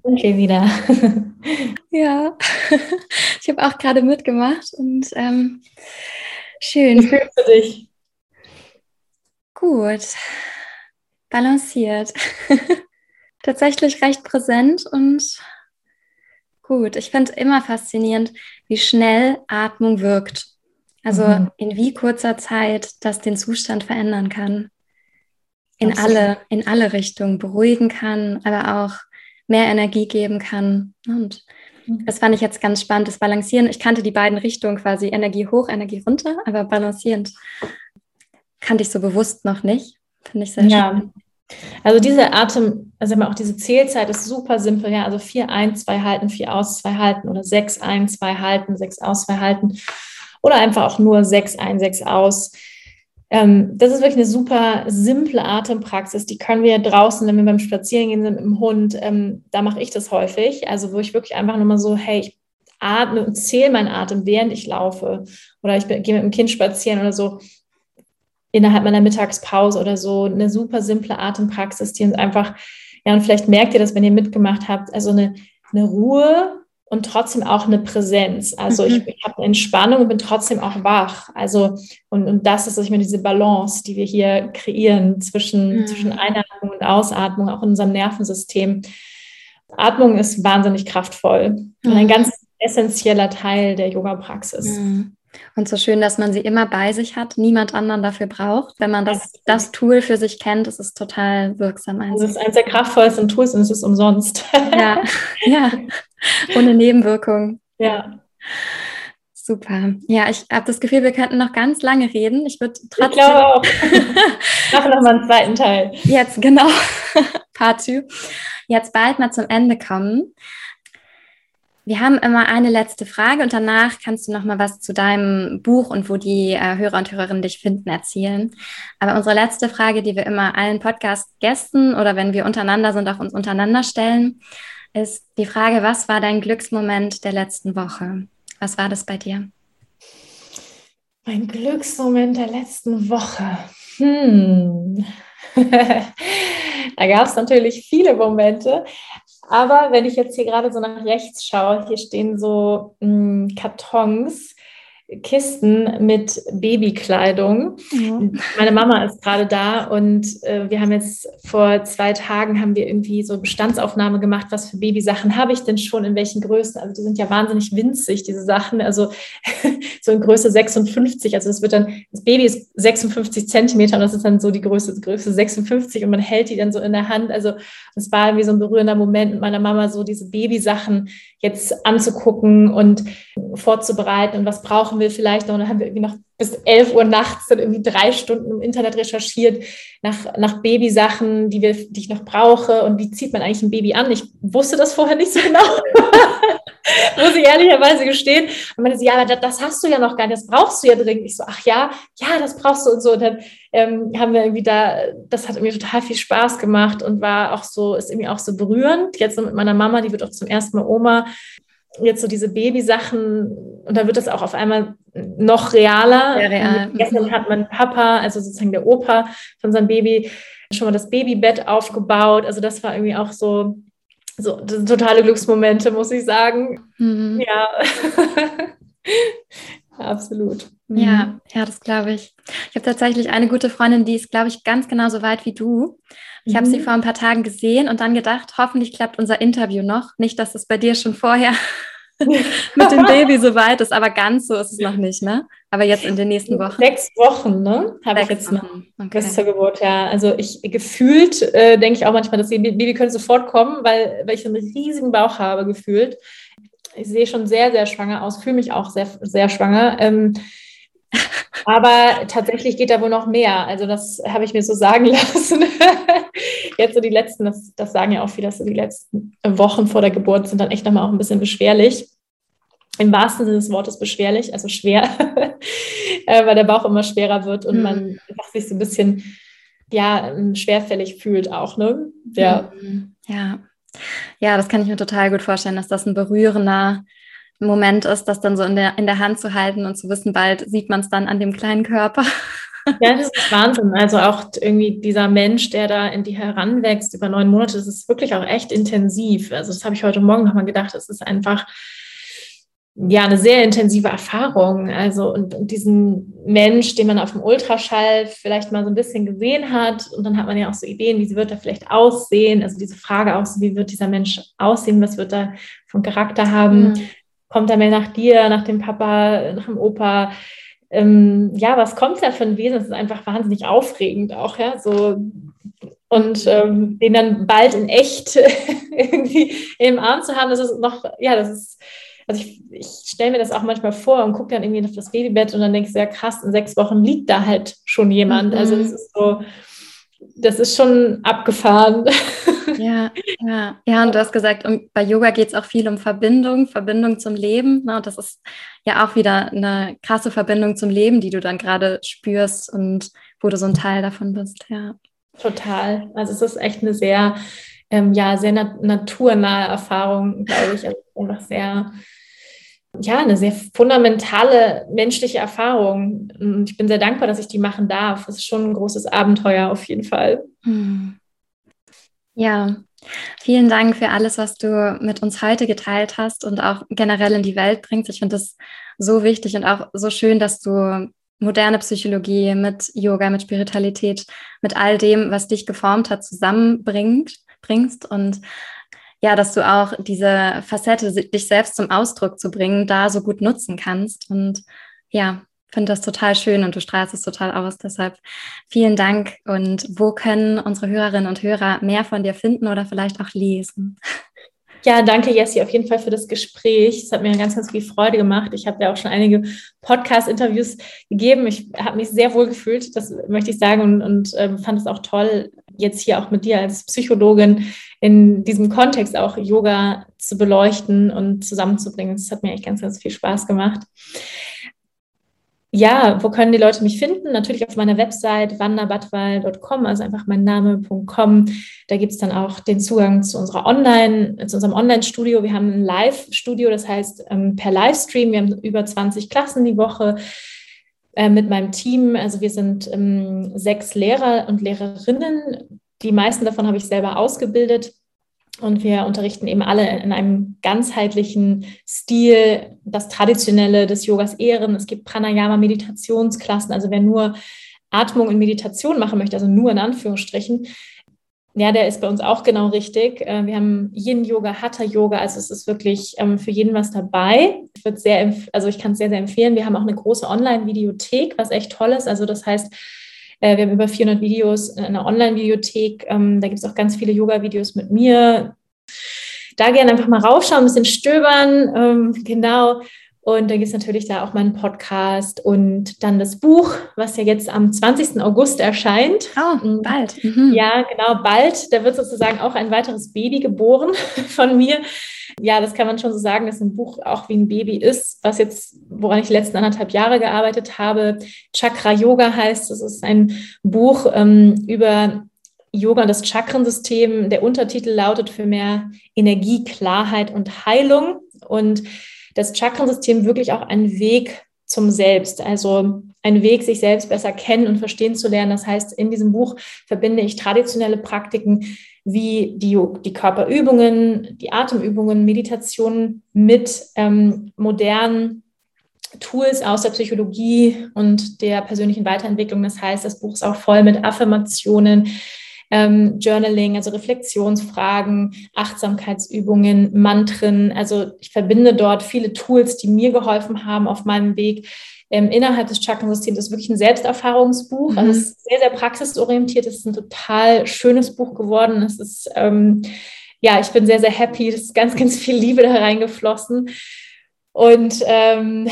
Sind wir wieder. (laughs) Ja, (laughs) ich habe auch gerade mitgemacht und ähm, schön. Wie fühlst du dich? Gut, balanciert. (laughs) Tatsächlich recht präsent und gut. Ich finde immer faszinierend, wie schnell Atmung wirkt. Also mhm. in wie kurzer Zeit das den Zustand verändern kann. In alle, in alle Richtungen beruhigen kann, aber auch mehr Energie geben kann. Und mhm. das fand ich jetzt ganz spannend, das Balancieren. Ich kannte die beiden Richtungen quasi Energie hoch, Energie runter, aber balancierend kannte ich so bewusst noch nicht. Finde ich sehr ja. schön. Also diese Atem, also auch diese Zählzeit ist super simpel, ja. Also vier ein, zwei halten, vier aus, zwei halten oder sechs ein, zwei halten, sechs aus, zwei halten. Oder einfach auch nur sechs ein, sechs aus. Ähm, das ist wirklich eine super simple Atempraxis. Die können wir draußen, wenn wir beim Spazierengehen sind mit dem Hund, ähm, da mache ich das häufig. Also wo ich wirklich einfach nur mal so, hey, ich atme und zähle meinen Atem, während ich laufe. Oder ich gehe mit dem Kind spazieren oder so innerhalb meiner Mittagspause oder so eine super simple Atempraxis, die uns einfach, ja, und vielleicht merkt ihr das, wenn ihr mitgemacht habt, also eine, eine Ruhe und trotzdem auch eine Präsenz. Also mhm. ich, ich habe eine Entspannung und bin trotzdem auch wach. Also, und, und das ist, ich meine, diese Balance, die wir hier kreieren zwischen, mhm. zwischen Einatmung und Ausatmung, auch in unserem Nervensystem. Atmung ist wahnsinnig kraftvoll mhm. und ein mhm. ganz essentieller Teil der Yoga-Praxis. Und so schön, dass man sie immer bei sich hat, niemand anderen dafür braucht. Wenn man das, das Tool für sich kennt, ist es total wirksam. Also es ist eines der kraftvollsten Tools und es ist umsonst. (laughs) Ja, ja. ohne Nebenwirkung. Ja. Super. Ja, ich habe das Gefühl, wir könnten noch ganz lange reden. Ich würde trotzdem. Ich glaube auch. (laughs) Machen noch mal einen zweiten Teil. Jetzt, genau. (laughs) Part 2. Jetzt bald mal zum Ende kommen. Wir haben immer eine letzte Frage und danach kannst du noch mal was zu deinem Buch und wo die äh, Hörer und Hörerinnen dich finden erzählen. Aber unsere letzte Frage, die wir immer allen Podcast-Gästen oder wenn wir untereinander sind, auch uns untereinander stellen, ist die Frage, was war dein Glücksmoment der letzten Woche? Was war das bei dir? Mein Glücksmoment der letzten Woche. Hm. (laughs) da gab es natürlich viele Momente, aber wenn ich jetzt hier gerade so nach rechts schaue, hier stehen so mh, hm, Kartons Kisten mit Babykleidung. Ja. Meine Mama ist gerade da und äh, wir haben jetzt vor zwei Tagen haben wir irgendwie so Bestandsaufnahme gemacht, was für Babysachen habe ich denn schon, in welchen Größen. Also die sind ja wahnsinnig winzig, diese Sachen. Also (laughs) so in Größe 56. Also es wird dann, das Baby ist 56 Zentimeter und das ist dann so die Größe, Größe 56 und man hält die dann so in der Hand. Also es war irgendwie so ein berührender Moment mit meiner Mama, so diese Babysachen jetzt anzugucken und vorzubereiten und was brauchen wir vielleicht noch. Dann haben wir irgendwie noch bis 11 Uhr nachts dann irgendwie drei Stunden im Internet recherchiert nach, nach Babysachen, die, wir, die ich noch brauche und wie zieht man eigentlich ein Baby an. Ich wusste das vorher nicht so genau. (laughs) Muss ich ehrlicherweise gestehen. Und meine sie, ja, das, das, hast du ja noch gar nicht, das brauchst du ja dringend. Ich so, ach ja, ja, das brauchst du und so. Und dann ähm, haben wir irgendwie da, das hat mir total viel Spaß gemacht und war auch so, ist irgendwie auch so berührend. Jetzt mit meiner Mama, die wird auch zum ersten Mal Oma jetzt so diese Babysachen und da wird das auch auf einmal noch realer. Ja, real. Gestern hat mein Papa, also sozusagen der Opa von seinem Baby, schon mal das Babybett aufgebaut. Also das war irgendwie auch so, so totale Glücksmomente, muss ich sagen. Mhm. Ja. (laughs) Absolut. Mhm. Ja, ja, das glaube ich. Ich habe tatsächlich eine gute Freundin, die ist, glaube ich, ganz genauso weit wie du. Ich mhm. habe sie vor ein paar Tagen gesehen und dann gedacht, hoffentlich klappt unser Interview noch. Nicht, dass es bei dir schon vorher (laughs) mit dem Baby so weit ist. Aber ganz so ist es noch nicht, ne? Aber jetzt in den nächsten Wochen. Sechs Wochen, ne? Habe ich jetzt noch okay. bis zur Geburt, ja. Also ich gefühlt äh, denke ich auch manchmal, das Baby könnte sofort kommen, weil, weil ich einen riesigen Bauch habe, gefühlt. Ich sehe schon sehr, sehr schwanger aus, fühle mich auch sehr, sehr schwanger. Ähm, aber tatsächlich geht da wohl noch mehr. Also das habe ich mir so sagen (laughs) lassen. Jetzt so die letzten, das, das sagen ja auch viele, dass so die letzten Wochen vor der Geburt sind dann echt nochmal auch ein bisschen beschwerlich. Im wahrsten Sinne des Wortes beschwerlich, also schwer, (laughs) äh, weil der Bauch immer schwerer wird und mhm. man sich so ein bisschen ja, schwerfällig fühlt auch, ne? Ja. Mhm. Ja. Ja, das kann ich mir total gut vorstellen, dass das ein berührender Moment ist, das dann so in der, in der Hand zu halten und zu wissen, bald sieht man es dann an dem kleinen Körper. Ja, das ist Wahnsinn. Also auch irgendwie dieser Mensch, der da in die heranwächst über neun Monate, das ist wirklich auch echt intensiv. Also das habe ich heute Morgen nochmal gedacht. Es ist einfach ja eine sehr intensive Erfahrung. Also und, und, diesen Mensch, den man auf dem Ultraschall vielleicht mal so ein bisschen gesehen hat, und dann hat man ja auch so Ideen, wie wird er vielleicht aussehen. Also diese Frage auch so, wie wird dieser Mensch aussehen, was wird er von Charakter haben. Mhm kommt er mehr nach dir, nach dem Papa, nach dem Opa? Ähm, ja, was kommt da für ein Wesen? Das ist einfach wahnsinnig aufregend auch, ja, so und ähm, den dann bald in echt (laughs) irgendwie im Arm zu haben, das ist noch, ja, das ist, also ich, ich stelle mir das auch manchmal vor und gucke dann irgendwie auf das Babybett und dann denke ich, ja krass, in sechs Wochen liegt da halt schon jemand. Mhm. Also das ist so, das ist schon abgefahren. (laughs) Ja, ja, ja, und du hast gesagt, um, bei Yoga geht es auch viel um Verbindung, Verbindung zum Leben. Ne? Und das ist ja auch wieder eine krasse Verbindung zum Leben, die du dann gerade spürst und wo du so ein Teil davon bist, ja. Total. Also es ist echt eine sehr, ähm, ja, sehr nat naturnahe Erfahrung, glaube ich. Also einfach sehr, ja, eine sehr fundamentale menschliche Erfahrung. Und ich bin sehr dankbar, dass ich die machen darf. Es ist schon ein großes Abenteuer auf jeden Fall. Hm. Ja, vielen Dank für alles, was du mit uns heute geteilt hast und auch generell in die Welt bringst. Ich finde das so wichtig und auch so schön, dass du moderne Psychologie mit Yoga, mit Spiritualität, mit all dem, was dich geformt hat, zusammenbringst bringst und ja, dass du auch diese Facette, dich selbst zum Ausdruck zu bringen, da so gut nutzen kannst. Und ja, finde das total schön und du strahlst es total aus. Deshalb vielen Dank. Und wo können unsere Hörerinnen und Hörer mehr von dir finden oder vielleicht auch lesen? Ja, danke, Jessie, auf jeden Fall für das Gespräch. Es hat mir ganz, ganz viel Freude gemacht. Ich habe ja auch schon einige Podcast-Interviews gegeben. Ich habe mich sehr wohl gefühlt, das möchte ich sagen, und, und äh, fand es auch toll, jetzt hier auch mit dir als Psychologin in diesem Kontext auch Yoga zu beleuchten und zusammenzubringen. Das hat mir echt ganz, ganz viel Spaß gemacht ja, wo können die Leute mich finden? Natürlich auf meiner Website wanderbadwal.com, also einfach mein Name.com. Da gibt es dann auch den Zugang zu unserer Online, zu unserem Online-Studio. Wir haben ein Live-Studio, das heißt ähm, per Livestream. Wir haben über 20 Klassen die Woche äh, mit meinem Team. Also wir sind ähm, sechs Lehrer und Lehrerinnen. Die meisten davon habe ich selber ausgebildet. Und wir unterrichten eben alle in einem ganzheitlichen Stil das Traditionelle des Yogas ehren. Es gibt Pranayama-Meditationsklassen, also wer nur Atmung und Meditation machen möchte, also nur in Anführungsstrichen, ja, der ist bei uns auch genau richtig. Äh, wir haben Yin-Yoga, Hatha-Yoga, also es ist wirklich ähm, für jeden was dabei. Ich würde sehr, also ich kann es sehr, sehr empfehlen. Wir haben auch eine große Online-Videothek, was echt toll ist. Also das heißt, äh, wir haben über 400 Videos in einer Online-Videothek. Ähm, da gibt es auch ganz viele Yoga-Videos mit mir. Da gerne einfach mal raufschauen, ein bisschen stöbern. Ähm, genau. Und dann gibt es natürlich da auch meinen Podcast und dann das Buch, was ja jetzt am 20. August erscheint. Oh, mhm. bald. Mhm. Ja, genau, bald. Da wird sozusagen auch ein weiteres Baby geboren (laughs) von mir. Ja, das kann man schon so sagen, dass ein Buch auch wie ein Baby ist, was jetzt, woran ich die letzten anderthalb Jahre gearbeitet habe. Chakra Yoga heißt, das ist ein Buch ähm, über Yoga und das Chakrensystem. Der Untertitel lautet für mehr Energie, Klarheit und Heilung. Und das Chakrensystem wirklich auch ein Weg zum Selbst, also ein Weg, sich selbst besser kennen und verstehen zu lernen. Das heißt, in diesem Buch verbinde ich traditionelle Praktiken wie die, die Körperübungen, die Atemübungen, Meditationen mit ähm, modernen Tools aus der Psychologie und der persönlichen Weiterentwicklung. Das heißt, das Buch ist auch voll mit Affirmationen, ähm, Journaling, also Reflexionsfragen, Achtsamkeitsübungen, Mantren. Also ich verbinde dort viele Tools, die mir geholfen haben auf meinem Weg ähm, innerhalb des Chakrensystems ist wirklich ein Selbsterfahrungsbuch. Mhm. Also es ist sehr, sehr praxisorientiert. Es ist ein total schönes Buch geworden. Es ist, ähm, ja, ich bin sehr, sehr happy. Es ist ganz, (laughs) ganz viel Liebe da reingeflossen. Und ähm,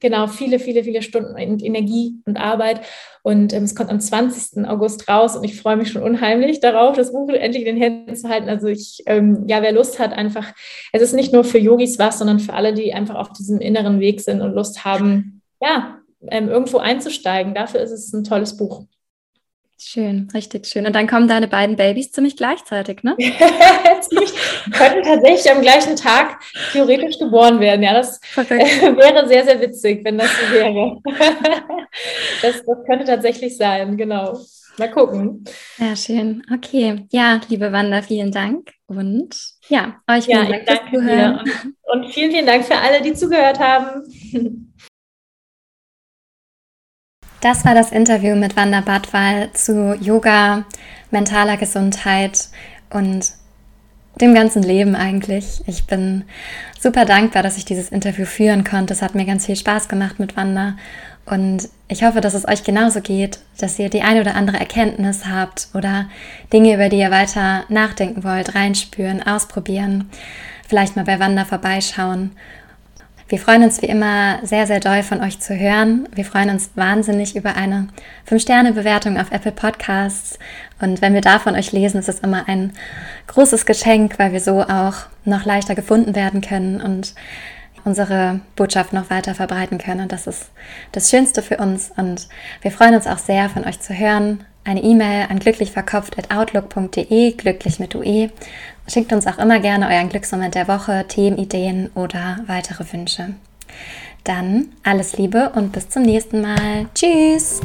genau, viele, viele, viele Stunden Energie und Arbeit. Und ähm, es kommt am 20. August raus und ich freue mich schon unheimlich darauf, das Buch endlich in den Händen zu halten. Also ich, ähm, ja, wer Lust hat, einfach, es ist nicht nur für Yogis was, sondern für alle, die einfach auf diesem inneren Weg sind und Lust haben, ja, ähm, irgendwo einzusteigen. Dafür ist es ein tolles Buch. Schön, richtig schön. Und dann kommen deine beiden Babys ziemlich gleichzeitig, ne? (laughs) ziemlich, könnten tatsächlich am gleichen Tag theoretisch geboren werden. Ja, das äh, (laughs) wäre sehr, sehr witzig, wenn das so wäre. (laughs) das, das könnte tatsächlich sein, genau. Mal gucken. Ja, schön. Okay. Ja, liebe Wanda, vielen Dank. Und ja, euch vielen ja, Dank fürs Zuhören. Und, und vielen, vielen Dank für alle, die zugehört haben. Das war das Interview mit Wanda Badwal zu Yoga, mentaler Gesundheit und dem ganzen Leben eigentlich. Ich bin super dankbar, dass ich dieses Interview führen konnte. Es hat mir ganz viel Spaß gemacht mit Wanda und ich hoffe, dass es euch genauso geht, dass ihr die eine oder andere Erkenntnis habt oder Dinge, über die ihr weiter nachdenken wollt, reinspüren, ausprobieren, vielleicht mal bei Wanda vorbeischauen wir freuen uns wie immer sehr, sehr doll von euch zu hören. Wir freuen uns wahnsinnig über eine 5-Sterne-Bewertung auf Apple Podcasts. Und wenn wir da von euch lesen, ist es immer ein großes Geschenk, weil wir so auch noch leichter gefunden werden können und unsere Botschaft noch weiter verbreiten können. Und das ist das Schönste für uns. Und wir freuen uns auch sehr, von euch zu hören. Eine E-Mail an glücklichverkopft.outlook.de, glücklich mit UE. Schickt uns auch immer gerne euren Glücksmoment der Woche, Themenideen oder weitere Wünsche. Dann alles Liebe und bis zum nächsten Mal. Tschüss!